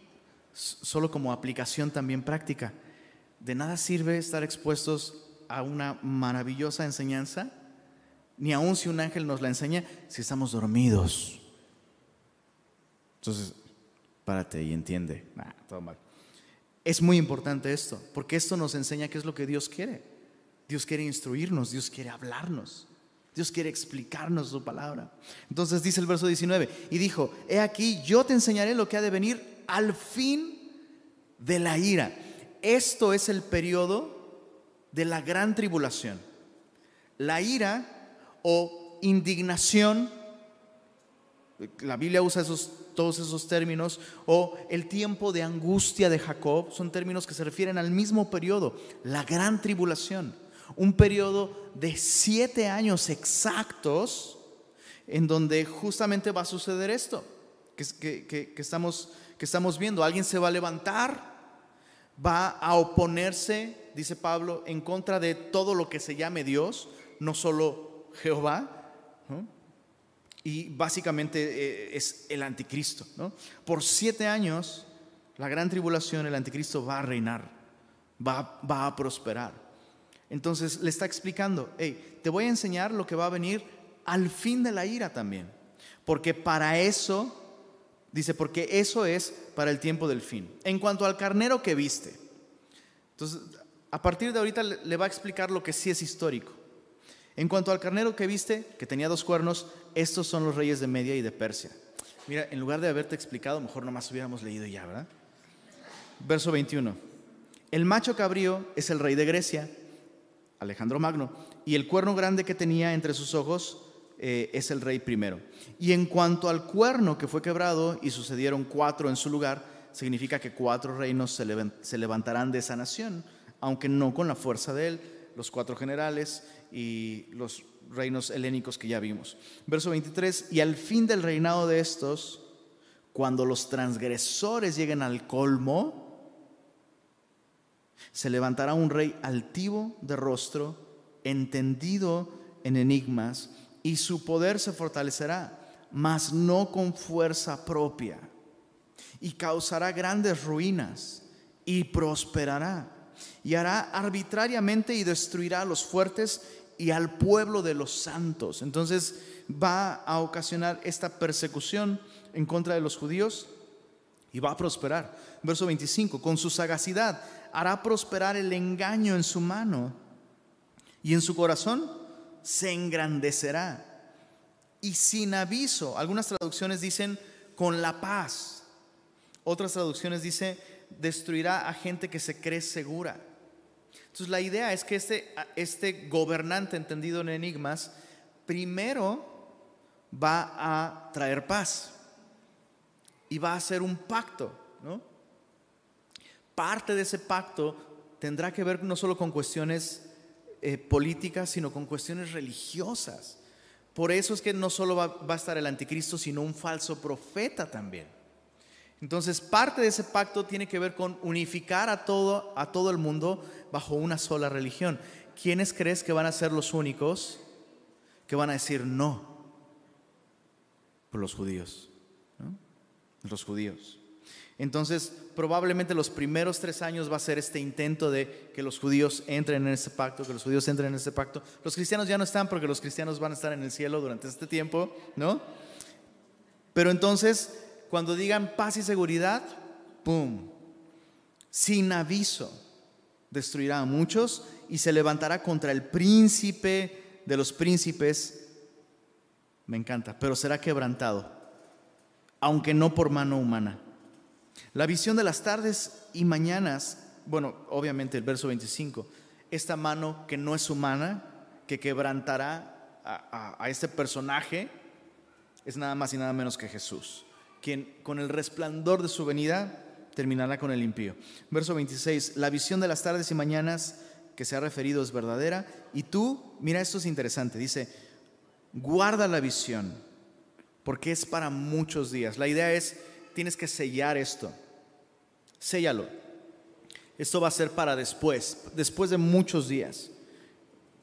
solo como aplicación también práctica. De nada sirve estar expuestos a una maravillosa enseñanza, ni aun si un ángel nos la enseña, si estamos dormidos. Entonces, párate y entiende. Es muy importante esto, porque esto nos enseña qué es lo que Dios quiere. Dios quiere instruirnos, Dios quiere hablarnos. Dios quiere explicarnos su palabra. Entonces dice el verso 19, y dijo, he aquí, yo te enseñaré lo que ha de venir al fin de la ira. Esto es el periodo de la gran tribulación. La ira o indignación, la Biblia usa esos, todos esos términos, o el tiempo de angustia de Jacob, son términos que se refieren al mismo periodo, la gran tribulación, un periodo de siete años exactos en donde justamente va a suceder esto que estamos que estamos viendo. Alguien se va a levantar, va a oponerse dice Pablo, en contra de todo lo que se llame Dios, no solo Jehová, y básicamente eh, es el anticristo. Por siete años, la gran tribulación, el anticristo va a reinar, va, va a prosperar. Entonces le está explicando, hey, te voy a enseñar lo que va a venir al fin de la ira también, porque para eso Dice, porque eso es para el tiempo del fin. En cuanto al carnero que viste. Entonces, a partir de ahorita le va a explicar lo que sí es histórico. En cuanto al carnero que viste, que tenía dos cuernos, estos son los reyes de Media y de Persia. Mira, en lugar de haberte explicado, mejor nomás hubiéramos leído ya, ¿verdad? Verso 21. El macho cabrío es el rey de Grecia, Alejandro Magno, y el cuerno grande que tenía entre sus ojos eh, es el rey primero. Y en cuanto al cuerno que fue quebrado y sucedieron cuatro en su lugar, significa que cuatro reinos se, levantarán de esa nación, aunque no con la fuerza de él, los cuatro generales y los reinos helénicos que ya vimos. Verso 23, y al fin del reinado de estos, cuando los transgresores lleguen al colmo, se levantará un rey altivo de rostro, entendido en enigmas, y su poder se fortalecerá, mas no con fuerza propia, y causará grandes ruinas, y prosperará, y hará arbitrariamente y destruirá a los fuertes y al pueblo de los santos. Entonces va a ocasionar esta persecución en contra de los judíos y va a prosperar. Verso 25, con su sagacidad hará prosperar el engaño en su mano y en su corazón se engrandecerá. Y sin aviso, algunas traducciones dicen con la paz. Otras traducciones dicen destruirá a gente que se cree segura. Entonces la idea es que este, este gobernante entendido en enigmas, primero va a traer paz y va a hacer un pacto, ¿no? Parte de ese pacto tendrá que ver no solo con cuestiones eh, políticas, sino con cuestiones religiosas. Por eso es que no solo va, a estar el anticristo, sino un falso profeta también. Entonces, parte de ese pacto tiene que ver con unificar a todo, a todo el mundo bajo una sola religión. ¿Quiénes crees que van a ser los únicos que van a decir no? Por los judíos. Los judíos. Entonces, probablemente los primeros tres años va a ser este intento de que los judíos entren en ese pacto, que los judíos entren en ese pacto. Los cristianos ya no están porque los cristianos van a estar en el cielo durante este tiempo, ¿no? Pero entonces, cuando digan paz y seguridad, ¡pum! Sin aviso, destruirá a muchos y se levantará contra el príncipe de los príncipes. Me encanta, pero será quebrantado, aunque no por mano humana. La visión de las tardes y mañanas, bueno, obviamente el verso 25, esta mano que no es humana, que quebrantará a, este personaje, es nada más y nada menos que Jesús, quien con el resplandor de su venida terminará con el impío. Verso 26, la visión de las tardes y mañanas que se ha referido es verdadera, y tú, mira, esto es interesante, dice, guarda la visión, porque es para muchos días. La idea es tienes que sellar esto. Séllalo. Esto va a ser para después, después de muchos días.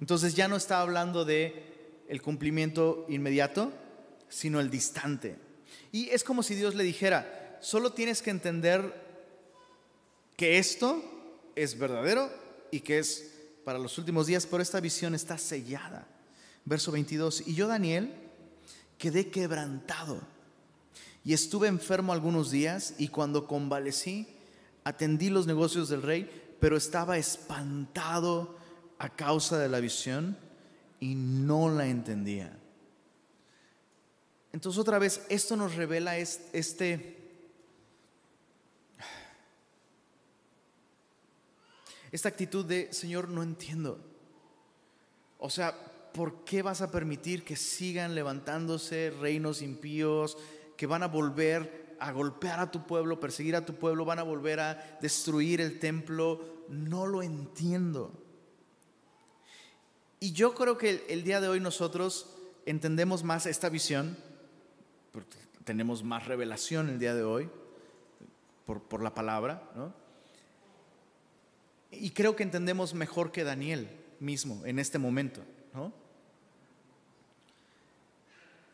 Entonces ya no está hablando de el cumplimiento inmediato, sino el distante. Y es como si Dios le dijera, solo tienes que entender que esto es verdadero y que es para los últimos días, pero esta visión está sellada. Verso 22, y yo Daniel quedé quebrantado y estuve enfermo algunos días y cuando convalecí, atendí los negocios del rey, pero estaba espantado a causa de la visión y no la entendía. Entonces otra vez, esto nos revela este, esta actitud de, Señor, no entiendo. O sea, ¿por qué vas a permitir que sigan levantándose reinos impíos? Que van a volver a golpear a tu pueblo, perseguir a tu pueblo, van a volver a destruir el templo. No lo entiendo. Y yo creo que el, día de hoy nosotros entendemos más esta visión, tenemos más revelación el día de hoy por, por la palabra, ¿no? Y creo que entendemos mejor que Daniel mismo en este momento, ¿no?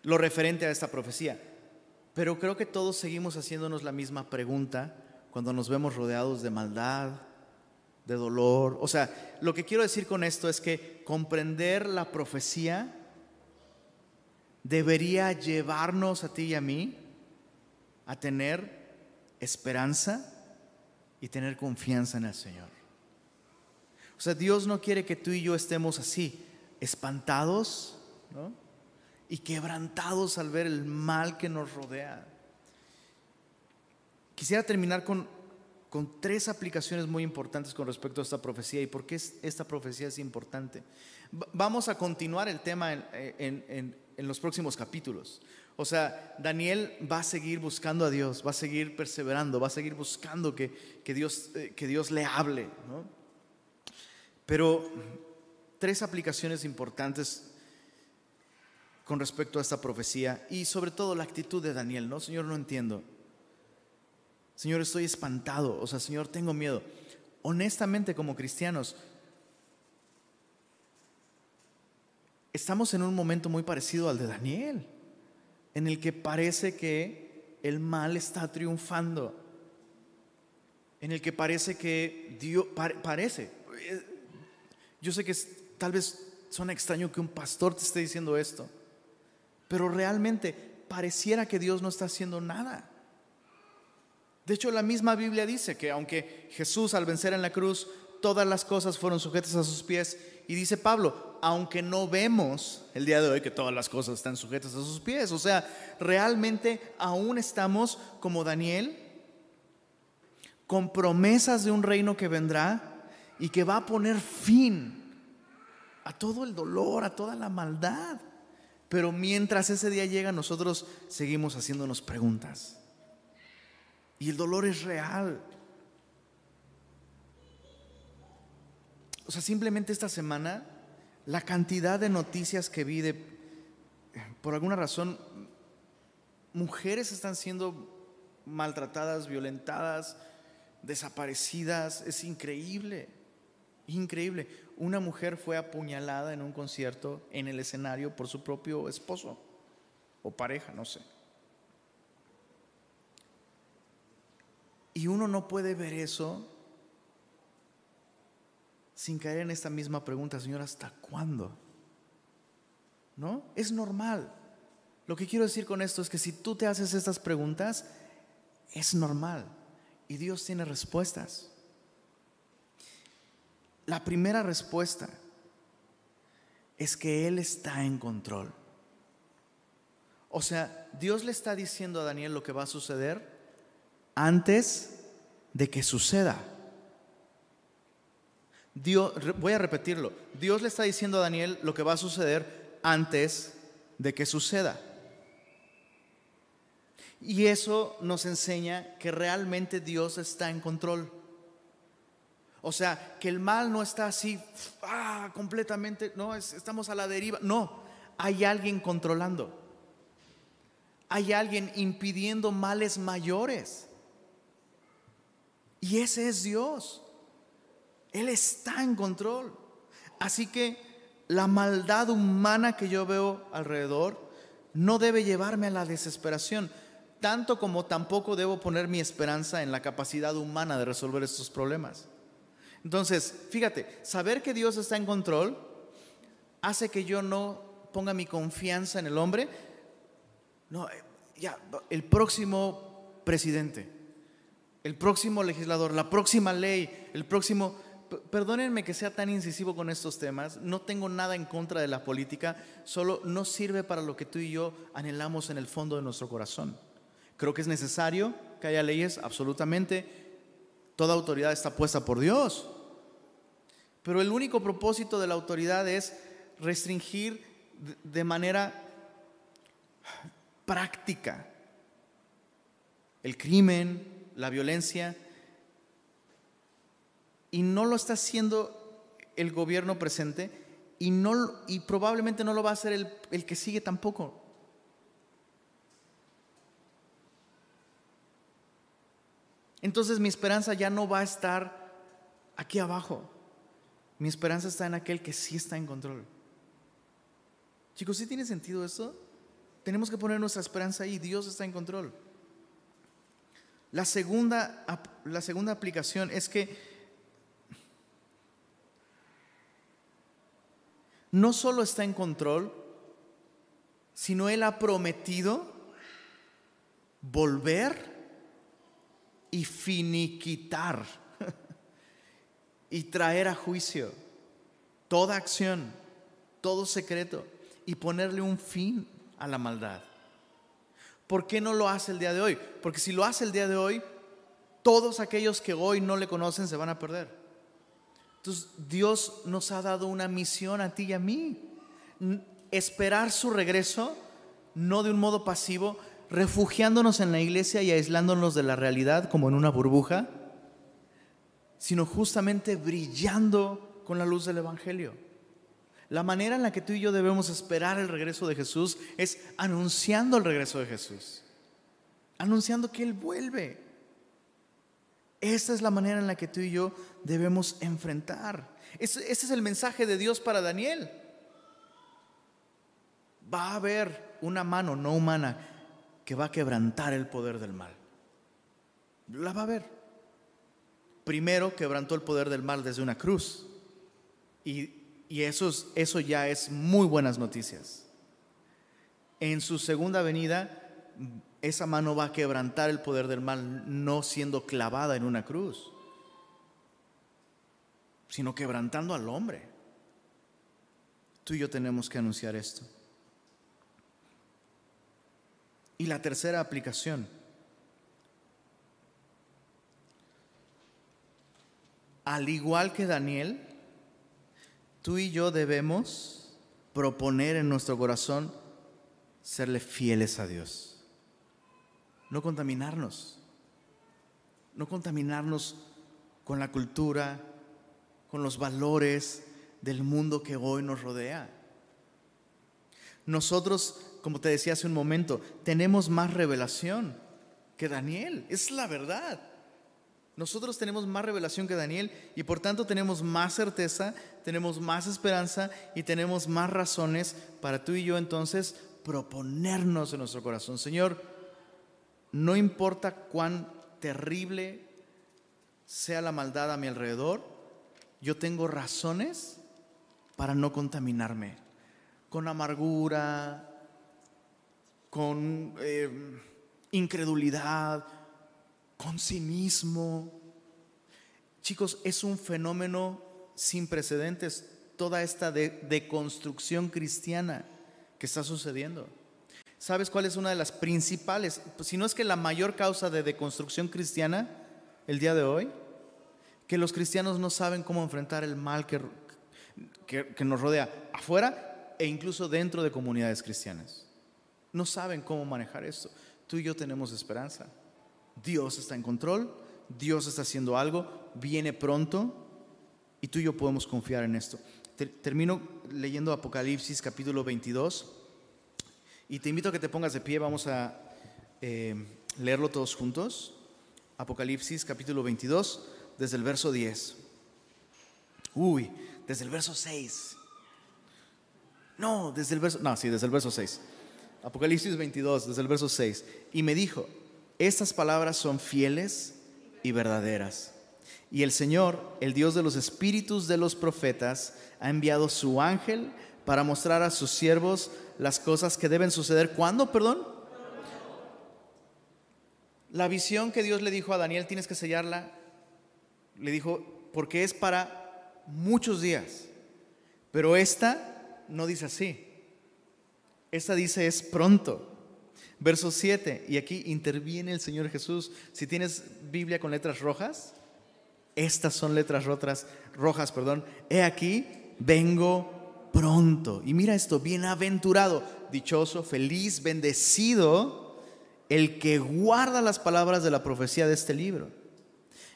Lo referente a esta profecía. Pero creo que todos seguimos haciéndonos la misma pregunta cuando nos vemos rodeados de maldad, de dolor. O sea, lo que quiero decir con esto es que comprender la profecía debería llevarnos a ti y a mí a tener esperanza y tener confianza en el Señor. O sea, Dios no quiere que tú y yo estemos así, espantados y quebrantados al ver el mal que nos rodea. Quisiera terminar con, con tres aplicaciones muy importantes con respecto a esta profecía y por qué esta profecía es importante. Vamos a continuar el tema en, los próximos capítulos. O sea, Daniel va a seguir buscando a Dios, va a seguir perseverando, va a seguir buscando que, Dios, eh, que Dios le hable. Pero tres aplicaciones importantes con respecto a esta profecía y sobre todo la actitud de Daniel, ¿no? Señor, no entiendo. Señor, estoy espantado. O sea, Señor, tengo miedo. Honestamente, como cristianos, estamos en un momento muy parecido al de Daniel, en el que parece que el mal está triunfando, en el que parece que Dios, parece, eh, yo sé que tal vez suena extraño que un pastor te esté diciendo esto, pero realmente pareciera que Dios no está haciendo nada. De hecho, la misma Biblia dice que aunque Jesús al vencer en la cruz, todas las cosas fueron sujetas a sus pies, y dice Pablo, aunque no vemos el día de hoy que todas las cosas están sujetas a sus pies, o sea, realmente aún estamos como Daniel, con promesas de un reino que vendrá y que va a poner fin a todo el dolor, a toda la maldad. Pero mientras ese día llega, nosotros seguimos haciéndonos preguntas. Y el dolor es real. O sea, simplemente esta semana, la cantidad de noticias que vi de, por alguna razón, mujeres están siendo maltratadas, violentadas, desaparecidas, es increíble, increíble. Una mujer fue apuñalada en un concierto en el escenario por su propio esposo o pareja, no sé. Y uno no puede ver eso sin caer en esta misma pregunta, Señor, ¿hasta cuándo? ¿No? Es normal. Lo que quiero decir con esto es que si tú te haces estas preguntas, es normal. Y Dios tiene respuestas. La primera respuesta es que Él está en control. O sea, Dios le está diciendo a Daniel lo que va a suceder antes de que suceda. Dios, voy a repetirlo, Dios le está diciendo a Daniel lo que va a suceder antes de que suceda. Y eso nos enseña que realmente Dios está en control. O sea, que el mal no está así, ah, completamente, no, estamos a la deriva. No, hay alguien controlando. Hay alguien impidiendo males mayores. Y ese es Dios. Él está en control. Así que la maldad humana que yo veo alrededor no debe llevarme a la desesperación, tanto como tampoco debo poner mi esperanza en la capacidad humana de resolver estos problemas. Entonces, fíjate, saber que Dios está en control hace que yo no ponga mi confianza en el hombre. No, eh, ya, el próximo presidente el próximo legislador, la próxima ley, el próximo... Perdónenme que sea tan incisivo con estos temas, no tengo nada en contra de la política, solo no sirve para lo que tú y yo anhelamos en el fondo de nuestro corazón. Creo que es necesario que haya leyes, absolutamente. Toda autoridad está puesta por Dios. Pero el único propósito de la autoridad es restringir de manera práctica el crimen, la violencia, y no lo está haciendo el gobierno presente y, no, y probablemente no lo va a hacer el, el que sigue tampoco. Entonces mi esperanza ya no va a estar aquí abajo. Mi esperanza está en aquel que sí está en control. Chicos, ¿sí tiene sentido esto? Tenemos que poner nuestra esperanza ahí. Dios está en control. La segunda, la segunda aplicación es que no solo está en control, sino Él ha prometido volver y finiquitar y traer a juicio toda acción, todo secreto y ponerle un fin a la maldad. ¿Por qué no lo hace el día de hoy? Porque si lo hace el día de hoy, todos aquellos que hoy no le conocen se van a perder. Entonces Dios nos ha dado una misión a ti y a mí. Esperar su regreso, no de un modo pasivo, refugiándonos en la iglesia y aislándonos de la realidad como en una burbuja, sino justamente brillando con la luz del Evangelio. La manera en la que tú y yo debemos esperar el regreso de Jesús es anunciando el regreso de Jesús, anunciando que Él vuelve. Esa es la manera en la que tú y yo debemos enfrentar. Ese, es el mensaje de Dios para Daniel. Va a haber una mano no humana que va a quebrantar el poder del mal. La va a haber. Primero quebrantó el poder del mal desde una cruz. Y, eso, eso ya es muy buenas noticias. En su segunda venida esa mano va a quebrantar el poder del mal no siendo clavada en una cruz, sino quebrantando al hombre. Tú y yo tenemos que anunciar esto. Y la tercera aplicación. Al igual que Daniel, tú y yo debemos proponer en nuestro corazón serle fieles a Dios no contaminarnos, no contaminarnos con la cultura, con los valores del mundo que hoy nos rodea. Nosotros, como te decía hace un momento, tenemos más revelación que Daniel, es la verdad. Nosotros tenemos más revelación que Daniel y por tanto tenemos más certeza, tenemos más esperanza y tenemos más razones para tú y yo entonces proponernos en nuestro corazón. Señor, no importa cuán terrible sea la maldad a mi alrededor, yo tengo razones para no contaminarme con amargura, con eh, incredulidad, con cinismo. Chicos, es un fenómeno sin precedentes toda esta deconstrucción cristiana que está sucediendo. ¿Sabes cuál es una de las principales, si no es que la mayor causa de deconstrucción cristiana el día de hoy? Que los cristianos no saben cómo enfrentar el mal que, que, nos rodea afuera e incluso dentro de comunidades cristianas. No saben cómo manejar esto. Tú y yo tenemos esperanza. Dios está en control, Dios está haciendo algo, viene pronto y tú y yo podemos confiar en esto. Termino leyendo Apocalipsis capítulo 22. Y te invito a que te pongas de pie, vamos a eh, leerlo todos juntos. Apocalipsis capítulo 22, desde el verso 10. Uy, desde el verso 6. No, desde el verso, no, sí, desde el verso 6. Apocalipsis 22, desde el verso 6. Y me dijo, estas palabras son fieles y verdaderas. Y el Señor, el Dios de los espíritus de los profetas, ha enviado su ángel para mostrar a sus siervos las cosas que deben suceder. ¿Cuándo, perdón? La visión que Dios le dijo a Daniel, tienes que sellarla, le dijo, porque es para muchos días. Pero esta no dice así. Esta dice es pronto. Verso 7, y aquí interviene el Señor Jesús. Si tienes Biblia con letras rojas, estas son letras rojas, rojas, perdón. He aquí, vengo pronto. Y mira esto, bienaventurado, dichoso, feliz, bendecido el que guarda las palabras de la profecía de este libro.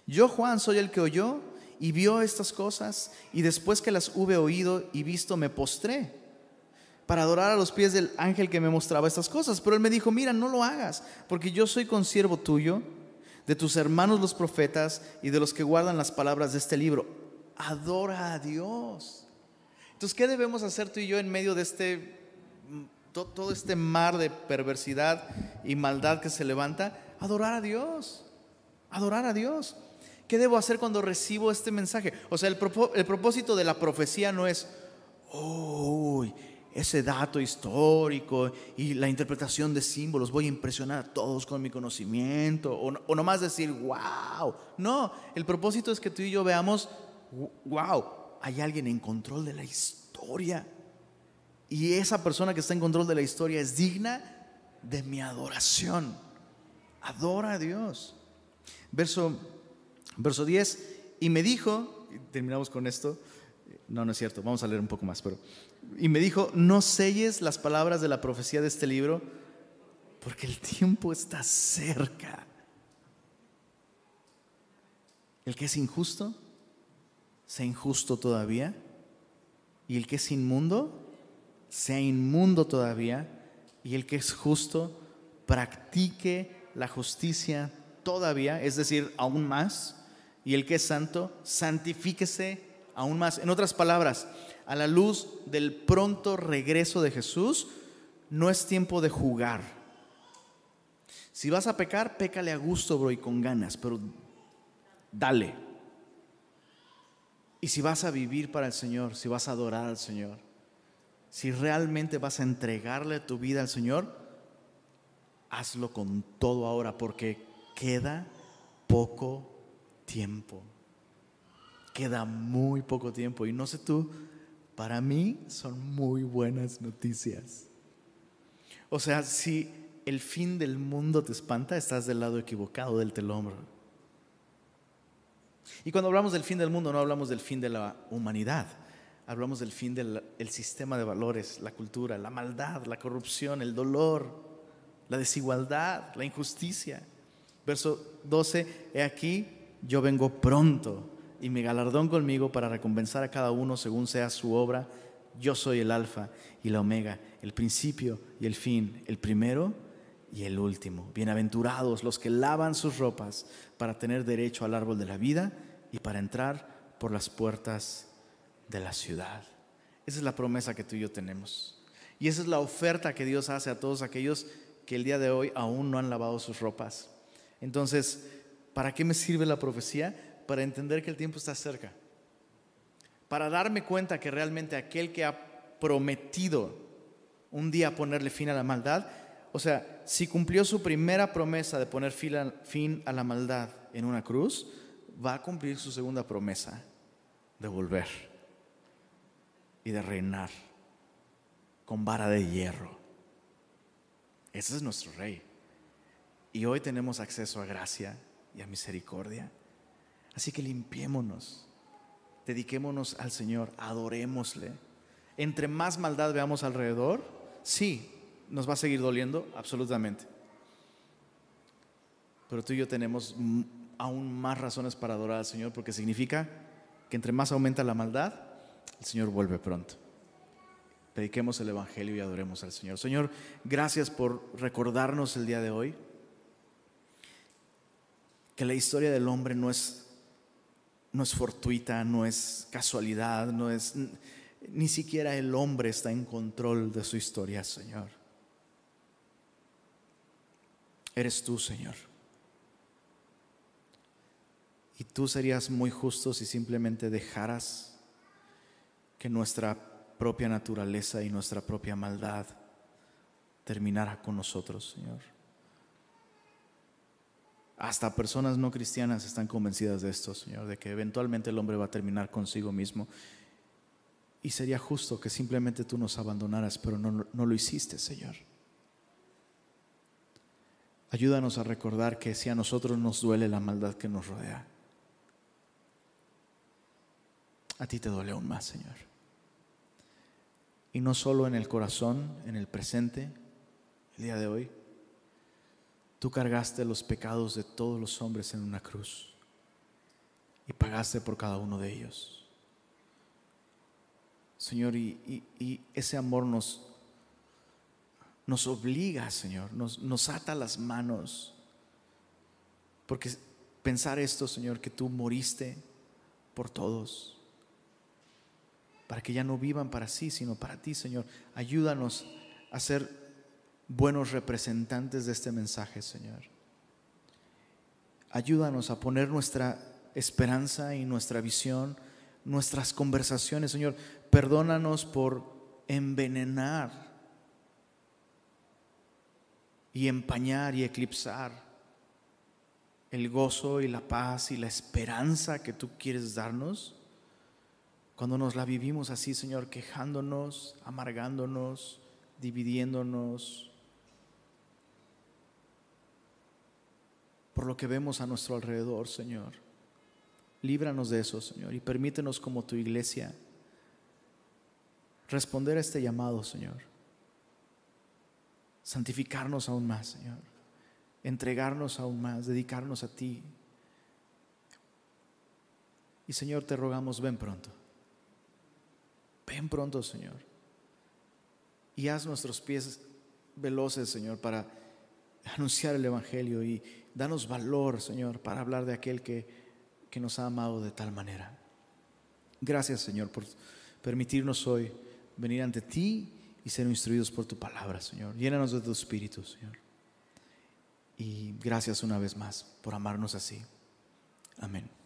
Yo, Juan, soy el que oyó y vio estas cosas y después que las hube oído y visto me postré para adorar a los pies del ángel que me mostraba estas cosas. Pero él me dijo, mira, no lo hagas, porque yo soy consiervo tuyo de tus hermanos los profetas y de los que guardan las palabras de este libro. Adora a Dios. Entonces, ¿qué debemos hacer tú y yo en medio de este todo este mar de perversidad y maldad que se levanta? Adorar a Dios. Adorar a Dios. ¿Qué debo hacer cuando recibo este mensaje? O sea, el, propósito de la profecía no es, uy, ese dato histórico y la interpretación de símbolos, voy a impresionar a todos con mi conocimiento, o, o nomás decir, wow. No, el propósito es que tú y yo veamos, wow, hay alguien en control de la historia. Y esa persona que está en control de la historia es digna de mi adoración. Adora a Dios. Verso, verso 10, y me dijo, terminamos con esto, no, no es cierto, vamos a leer un poco más, pero y me dijo, no selles las palabras de la profecía de este libro, porque el tiempo está cerca. El que es injusto, sea injusto todavía. Y el que es inmundo, sea inmundo todavía. Y el que es justo, practique la justicia todavía, es decir, aún más. Y el que es santo, santifíquese aún más. En otras palabras, a la luz del pronto regreso de Jesús, no es tiempo de jugar. Si vas a pecar, pécale a gusto, bro, y con ganas, pero dale. Y si vas a vivir para el Señor, si vas a adorar al Señor, si realmente vas a entregarle tu vida al Señor, hazlo con todo ahora, porque queda poco tiempo. Queda muy poco tiempo. Y no sé tú, para mí son muy buenas noticias. O sea, si el fin del mundo te espanta, estás del lado equivocado del telómetro. Y cuando hablamos del fin del mundo, no hablamos del fin de la humanidad. Hablamos del fin del sistema de valores, la cultura, la maldad, la corrupción, el dolor, la desigualdad, la injusticia. Verso 12, he aquí, yo vengo pronto y mi galardón conmigo para recompensar a cada uno según sea su obra. Yo soy el alfa y la omega, el principio y el fin, el primero y el último. Bienaventurados los que lavan sus ropas para tener derecho al árbol de la vida y para entrar por las puertas de la ciudad. Esa es la promesa que tú y yo tenemos. Y esa es la oferta que Dios hace a todos aquellos que el día de hoy aún no han lavado sus ropas. Entonces, ¿para qué me sirve la profecía? Para entender que el tiempo está cerca. Para darme cuenta que realmente aquel que ha prometido un día ponerle fin a la maldad, o sea, si cumplió su primera promesa de poner fin a la maldad en una cruz, va a cumplir su segunda promesa de volver y de reinar con vara de hierro. Ese es nuestro rey. Y hoy tenemos acceso a gracia y a misericordia. Así que limpiémonos, dediquémonos al Señor, adorémosle. Entre más maldad veamos alrededor, sí, nos va a seguir doliendo, absolutamente. Pero tú y yo tenemos aún más razones para adorar al Señor porque significa que entre más aumenta la maldad, el Señor vuelve pronto. Prediquemos el Evangelio y adoremos al Señor. Señor, gracias por recordarnos el día de hoy que la historia del hombre no es no es fortuita, no es casualidad, no es ni siquiera el hombre está en control de su historia, Señor. Eres tú, Señor. Y tú serías muy justo si simplemente dejaras que nuestra propia naturaleza y nuestra propia maldad terminara con nosotros, Señor. Hasta personas no cristianas están convencidas de esto, Señor, de que eventualmente el hombre va a terminar consigo mismo. Y sería justo que simplemente tú nos abandonaras, pero no, no lo hiciste, Señor. Ayúdanos a recordar que si a nosotros nos duele la maldad que nos rodea, a ti te duele aún más, Señor. Y no solo en el corazón, en el presente, el día de hoy, Tú cargaste los pecados de todos los hombres en una cruz y pagaste por cada uno de ellos. Señor, y, ese amor nos, nos obliga, Señor, nos, nos ata las manos, Porque pensar esto, Señor, que tú moriste por todos, para que ya no vivan para sí, sino para ti, Señor. Ayúdanos a ser buenos representantes de este mensaje, Señor. Ayúdanos a poner nuestra esperanza y nuestra visión, nuestras conversaciones, Señor. Perdónanos por envenenar y empañar y eclipsar el gozo y la paz y la esperanza que tú quieres darnos cuando nos la vivimos así, Señor, quejándonos, amargándonos, dividiéndonos por lo que vemos a nuestro alrededor, Señor. Líbranos de eso, Señor, y permítenos como tu iglesia responder a este llamado, Señor. Santificarnos aún más, Señor. Entregarnos aún más, dedicarnos a ti. Y Señor, te rogamos, ven pronto. Ven pronto, Señor. Y haz nuestros pies veloces, Señor, para anunciar el Evangelio y danos valor, Señor, para hablar de aquel que, que nos ha amado de tal manera. Gracias, Señor, por permitirnos hoy venir ante ti y ser instruidos por tu palabra, Señor. Llénanos de tu espíritu, Señor. Y gracias una vez más por amarnos así. Amén.